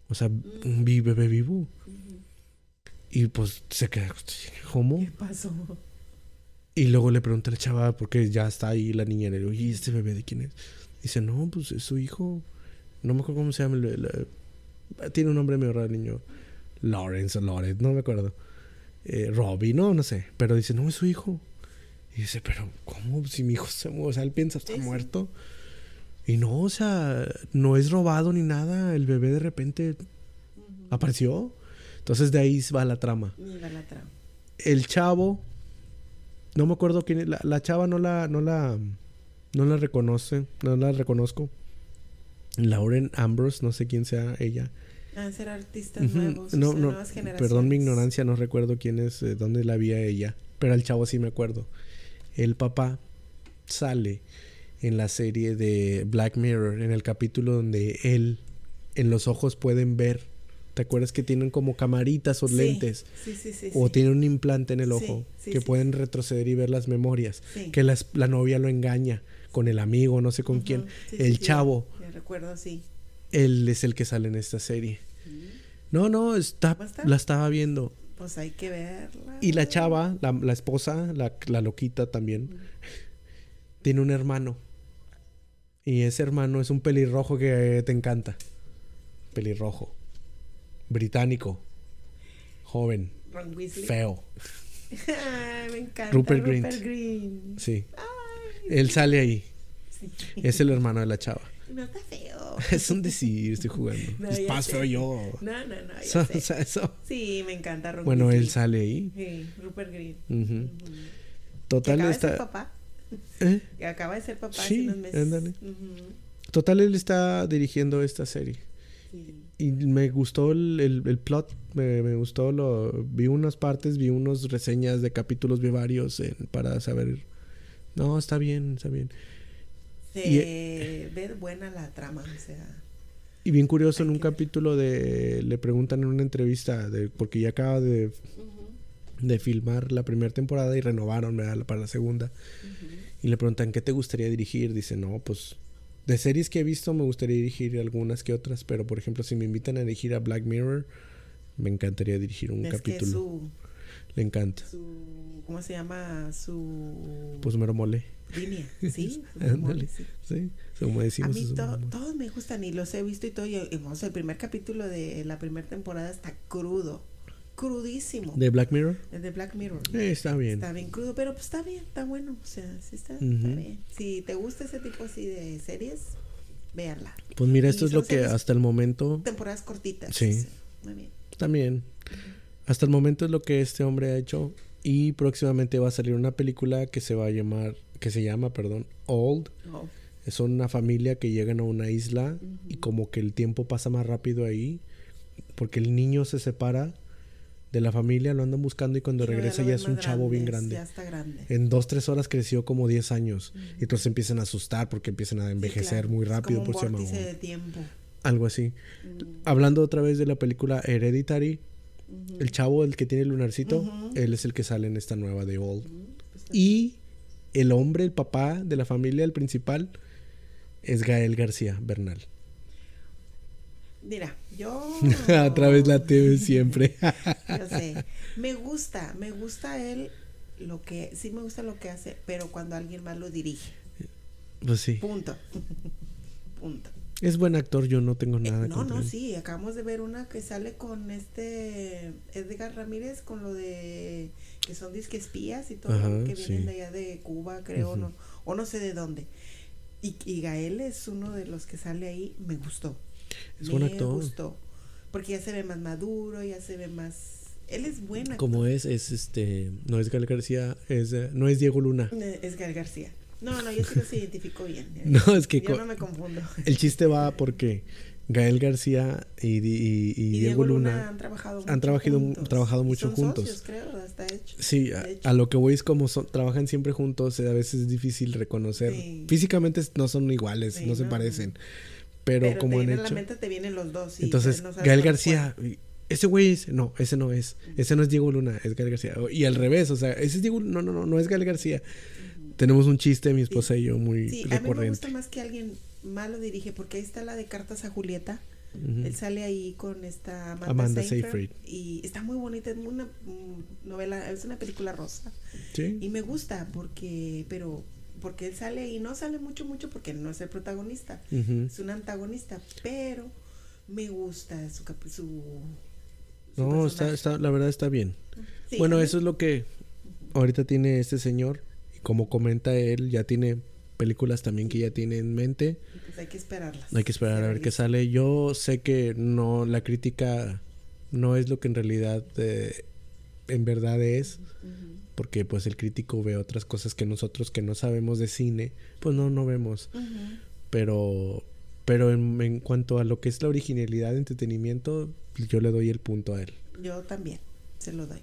O sea, un bebé vivo. Y pues se queda, ¿cómo? ¿Qué pasó? Y luego le pregunta a la chava, porque ya está ahí la niña, le digo, ¿y este bebé de quién es? Dice, no, pues es su hijo. No me acuerdo cómo se llama. El, tiene un nombre medio raro, niño. Lawrence o Lawrence, no me acuerdo. Eh, Robbie, no, no sé. Pero dice, no, es su hijo. Y dice, pero ¿cómo? Si mi hijo se muere, o sea, él piensa, está muerto. Y no, o sea, no es robado ni nada. El bebé de repente apareció. Entonces de ahí va la trama. Y va la trama. El chavo, no me acuerdo quién es. La, la chava no la, no la, no la reconoce, no la reconozco. Lauren Ambrose, no sé quién sea ella. Van a ser artistas nuevos, No, o sea, no, nuevas generaciones. perdón mi ignorancia, no recuerdo quién es, eh, dónde la vi a ella, pero al chavo sí me acuerdo. El papá sale en la serie de Black Mirror, en el capítulo donde él, en los ojos pueden ver, ¿te acuerdas que tienen como camaritas o Sí, lentes? Sí, sí, sí. O sí. tiene un implante en el ojo sí, que pueden retroceder y ver las memorias. Que la, novia lo engaña con el amigo, no sé con quién. El chavo, recuerdo, sí. Él es el que sale en esta serie. No, no, está, la estaba viendo. Pues hay que verla. Y la chava, la, la esposa, la, la loquita también, tiene un hermano. Y ese hermano es un pelirrojo que te encanta. Pelirrojo. Británico. Joven. Ron Weasley. Feo. Ay, me encanta. Rupert. Green. Sí. Él sale ahí. Sí. Es el hermano de la chava. No está feo. Es un decir, estoy jugando. No, es más sé. feo yo. No, no, no. So- sé. o sea, eso. Sí, me encanta Ron Bueno, él sale ahí. Sí, Rupert Green. Ujú. Que Total acaba de ser está. papá. ¿Eh? Que acaba de ser papá Sí, hace unos meses. ándale. Ujú. Total, él está dirigiendo esta serie. Sí. Y me gustó el, el- el plot, me, me gustó, lo, vi unas partes, vi unas reseñas de capítulos, vi varios en- para saber, no, está bien, está bien. Se Y- ve buena la trama, o sea. Y bien curioso, en un capítulo de, le preguntan en una entrevista, de, porque ya acaba de, de filmar la primera temporada y renovaron ¿verdad? para la segunda, y le preguntan, ¿qué te gustaría dirigir? Dice, no, pues... De series que he visto me gustaría dirigir algunas que otras, pero por ejemplo si me invitan a dirigir a Black Mirror, me encantaría dirigir un es que capítulo. su, Le encanta. su. ¿Cómo se llama? Su. Pues mero mole. Línea. Sí, Ándale. sí. Sí, como A decimos. mí to- mero mole. todos me gustan y los he visto y todo. Y, y, vamos, el primer capítulo de la primera temporada está crudo. Crudísimo. ¿De Black Mirror? El de Black Mirror. Eh, está bien. Está bien crudo, pero pues está bien, está bueno. O sea, sí está, está bien. Si te gusta ese tipo así de series, véanla. Pues mira, Y esto es lo que hasta el momento Temporadas cortitas. Sí. Muy bien. también. Hasta el momento es lo que este hombre ha hecho. Y próximamente va a salir una película que se va a llamar, que se llama, perdón, Old. Oh, Es una familia que llegan a una isla y como que el tiempo pasa más rápido ahí. Porque el niño se separa de la familia, lo andan buscando y cuando regresa ya es un chavo bien grande, grande. Ya está grande. En dos, tres horas creció como 10 años. Y entonces empiezan a asustar porque empiezan a Sí, envejecer claro. muy Es rápido como por un vórtice de tiempo. Algo así. Mm, Hablando otra vez de la película Hereditary, el chavo, el que tiene el lunarcito, él es el que sale en esta nueva de Old. Pues, Y el hombre, el papá de la familia, el principal, es Gael García Bernal. Mira, yo. a través la TV siempre. Yo sé. Me gusta, me gusta él lo que. Sí, me gusta lo que hace, pero cuando alguien más lo dirige. pues sí. Punto. Punto. Es buen actor, yo no tengo Eh, nada no, contra no, él. sí, acabamos de ver una que sale con este Edgar Ramírez con lo de que son disque espías y todo, Ajá, que vienen sí. de allá de Cuba, creo, no, o no sé de dónde. Y, y Gael es uno de los que sale ahí, me gustó. Es me buen actor. gustó. Porque ya se ve más maduro, ya se ve más. Él es buen actor. Como es, es este, no es Gael García, es, eh, no es Diego Luna. Eh, Es Gael García. No, no, yo sí los identifico bien. No, es que yo no me confundo. el chiste va porque Gael García y, Di- y- y Y Diego Luna han trabajado han trabajado- juntos. trabajado mucho son juntos. socios, creo, hasta hecho. Sí, a, hecho. lo que voy es como son, trabajan siempre juntos, eh, a veces es difícil reconocer. Sí. Físicamente no son iguales, Sí, no se parecen. Pero, Pero como te han viene a la hecho. mente te vienen los dos. y Entonces, no Gael cuál García, ese güey es, no, ese no es. Ese no es Diego Luna, es Gael García. Y al revés, o sea, ese es Diego, no, no, no, no es Gael García. Tenemos un chiste, mi esposa y yo, muy. Sí, a mí me gusta más que alguien más lo dirige, porque ahí está la de Cartas a Julieta. Él sale ahí con esta Amanda, Amanda Seyfried, Seyfried. Y está muy bonita, es una mm, novela, es una película rosa. Sí. Y me gusta porque, pero, porque él sale y no sale mucho, mucho porque no es el protagonista. Es un antagonista, pero me gusta su No, está, está, la verdad está bien. bueno, eso es lo que ahorita tiene este señor. Como comenta él, ya tiene películas también que ya tiene en mente. Pues hay que esperarlas. Hay que esperar a ver qué sale. Yo sé que no, la crítica no es lo que en realidad, eh, en verdad es. Porque pues el crítico ve otras cosas que nosotros que no sabemos de cine, pues no, no vemos. Pero, pero en, en, cuanto a lo que es la originalidad de entretenimiento, yo le doy el punto a él. Yo también, se lo doy.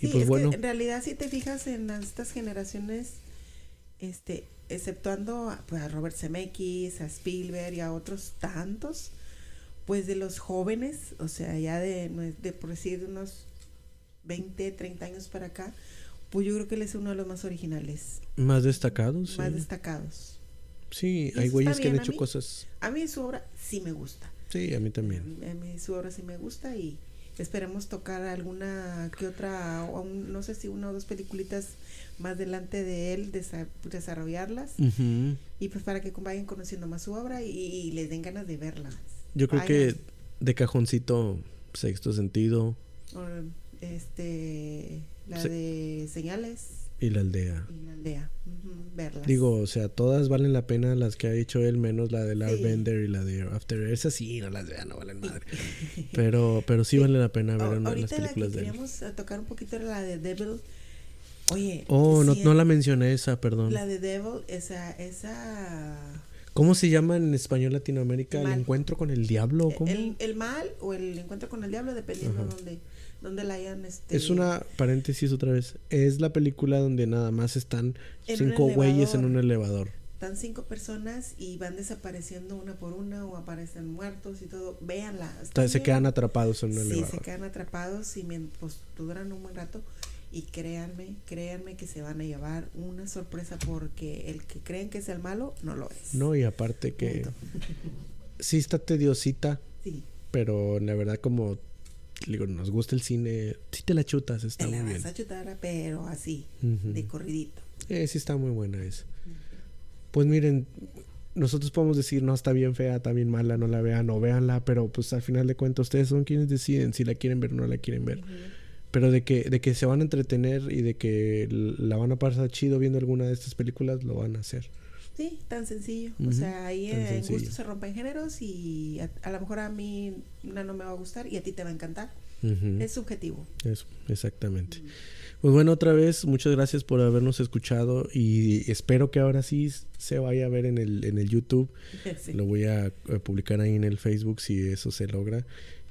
Y pues bueno. en realidad si te fijas en estas generaciones, este, exceptuando a, pues, a Robert Zemeckis, a Spielberg y a otros tantos, pues de los jóvenes, o sea, ya de, de por decir unos 20, 30 años para acá, pues yo creo que él es uno de los más originales. Más destacados. Más destacados. Sí, hay güeyes que han hecho cosas. A mí su obra sí me gusta. Sí, a mí también. A mí su obra sí me gusta y esperemos tocar alguna que otra, o no sé si una o dos peliculitas más delante de él, desarrollarlas. Y pues para que vayan conociendo más su obra y, les den ganas de verla. Yo creo que de cajoncito, sexto sentido. este, la de señales. Y la aldea. Y la aldea. Verlas. Digo, o sea, todas valen la pena las que ha hecho él, menos la de Lars Bender y la de After. Esas sí, no las vean, no valen madre. pero, pero sí, vale la pena ver una, las películas de él. Queríamos tocar un poquito la de Devil. Oye. Oh, no, no la mencioné esa, perdón. La de Devil, esa, esa. ¿Cómo se llama en español Latinoamérica? ¿El encuentro con el diablo? ¿Cómo? El, el, mal o el encuentro con el diablo, dependiendo de dónde donde la hayan este es una paréntesis otra vez es la película donde nada más están cinco güeyes en un elevador están cinco personas y van desapareciendo una por una o aparecen muertos y todo véanla se quedan atrapados en un elevador sí se quedan atrapados y pues duran un buen rato y créanme, créanme que se van a llevar una sorpresa porque el que creen que es el malo no lo es. No, y aparte que sí está tediosita. Sí. Pero la verdad como digo, nos gusta el cine, si te la chutas, está muy bien. Vas a chutar, pero así, de corridito. Eh, sí está muy buena esa. Pues miren, nosotros podemos decir, no, está bien fea, está bien mala, no la vean, no véanla, pero pues al final de cuentas ustedes son quienes deciden si la quieren ver o no la quieren ver. Pero de que, de que se van a entretener y de que la van a pasar chido viendo alguna de estas películas, lo van a hacer. Sí, tan sencillo. O sea, ahí en gusto se rompen géneros y a, lo mejor a mí una no me va a gustar y a ti te va a encantar. Es subjetivo. Eso, exactamente. Pues bueno, otra vez, muchas gracias por habernos escuchado y espero que ahora sí se vaya a ver en el, en el YouTube. Lo voy a, publicar ahí en el Facebook si eso se logra.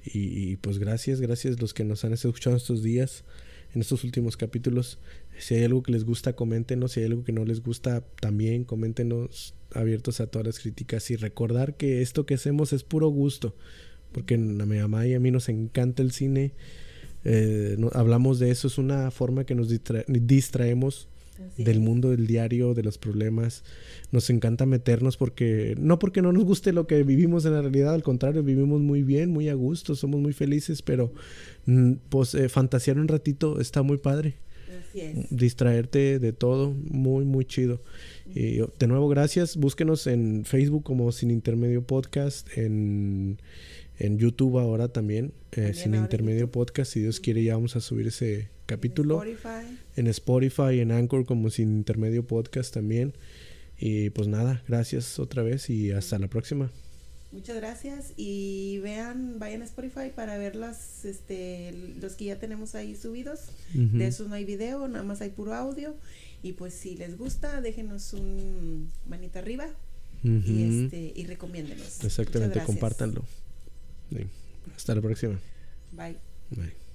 Y, y, pues gracias, gracias los que nos han escuchado estos días, en estos últimos capítulos. Si hay algo que les gusta, coméntenos. Si hay algo que no les gusta, también coméntenos abiertos a todas las críticas. Y recordar que esto que hacemos es puro gusto. Porque a mi mamá y a mí nos encanta el cine. Eh, hablamos de eso. Es una forma que nos distraemos del mundo del diario, de los problemas. Nos encanta meternos porque, no porque no nos guste lo que vivimos en la realidad, al contrario, vivimos muy bien, muy a gusto, somos muy felices, pero mm, pues eh, fantasear un ratito está muy padre distraerte de todo, muy, muy chido. Y de nuevo, gracias. Búsquenos en Facebook como Sin Intermedio Podcast, en, en YouTube ahora también, eh, Sin Intermedio Podcast. Si Dios quiere, ya vamos a subir ese capítulo. En Spotify. En Spotify, en Anchor como Sin Intermedio Podcast también. Y pues nada, gracias otra vez y hasta la próxima. Muchas gracias y vean, vayan a Spotify para ver las, este, los que ya tenemos ahí subidos. De esos no hay video, nada más hay puro audio. Y pues si les gusta, déjenos un manita arriba y, este, y recomiéndenos. Exactamente, compártanlo. Hasta la próxima. Bye. Bye.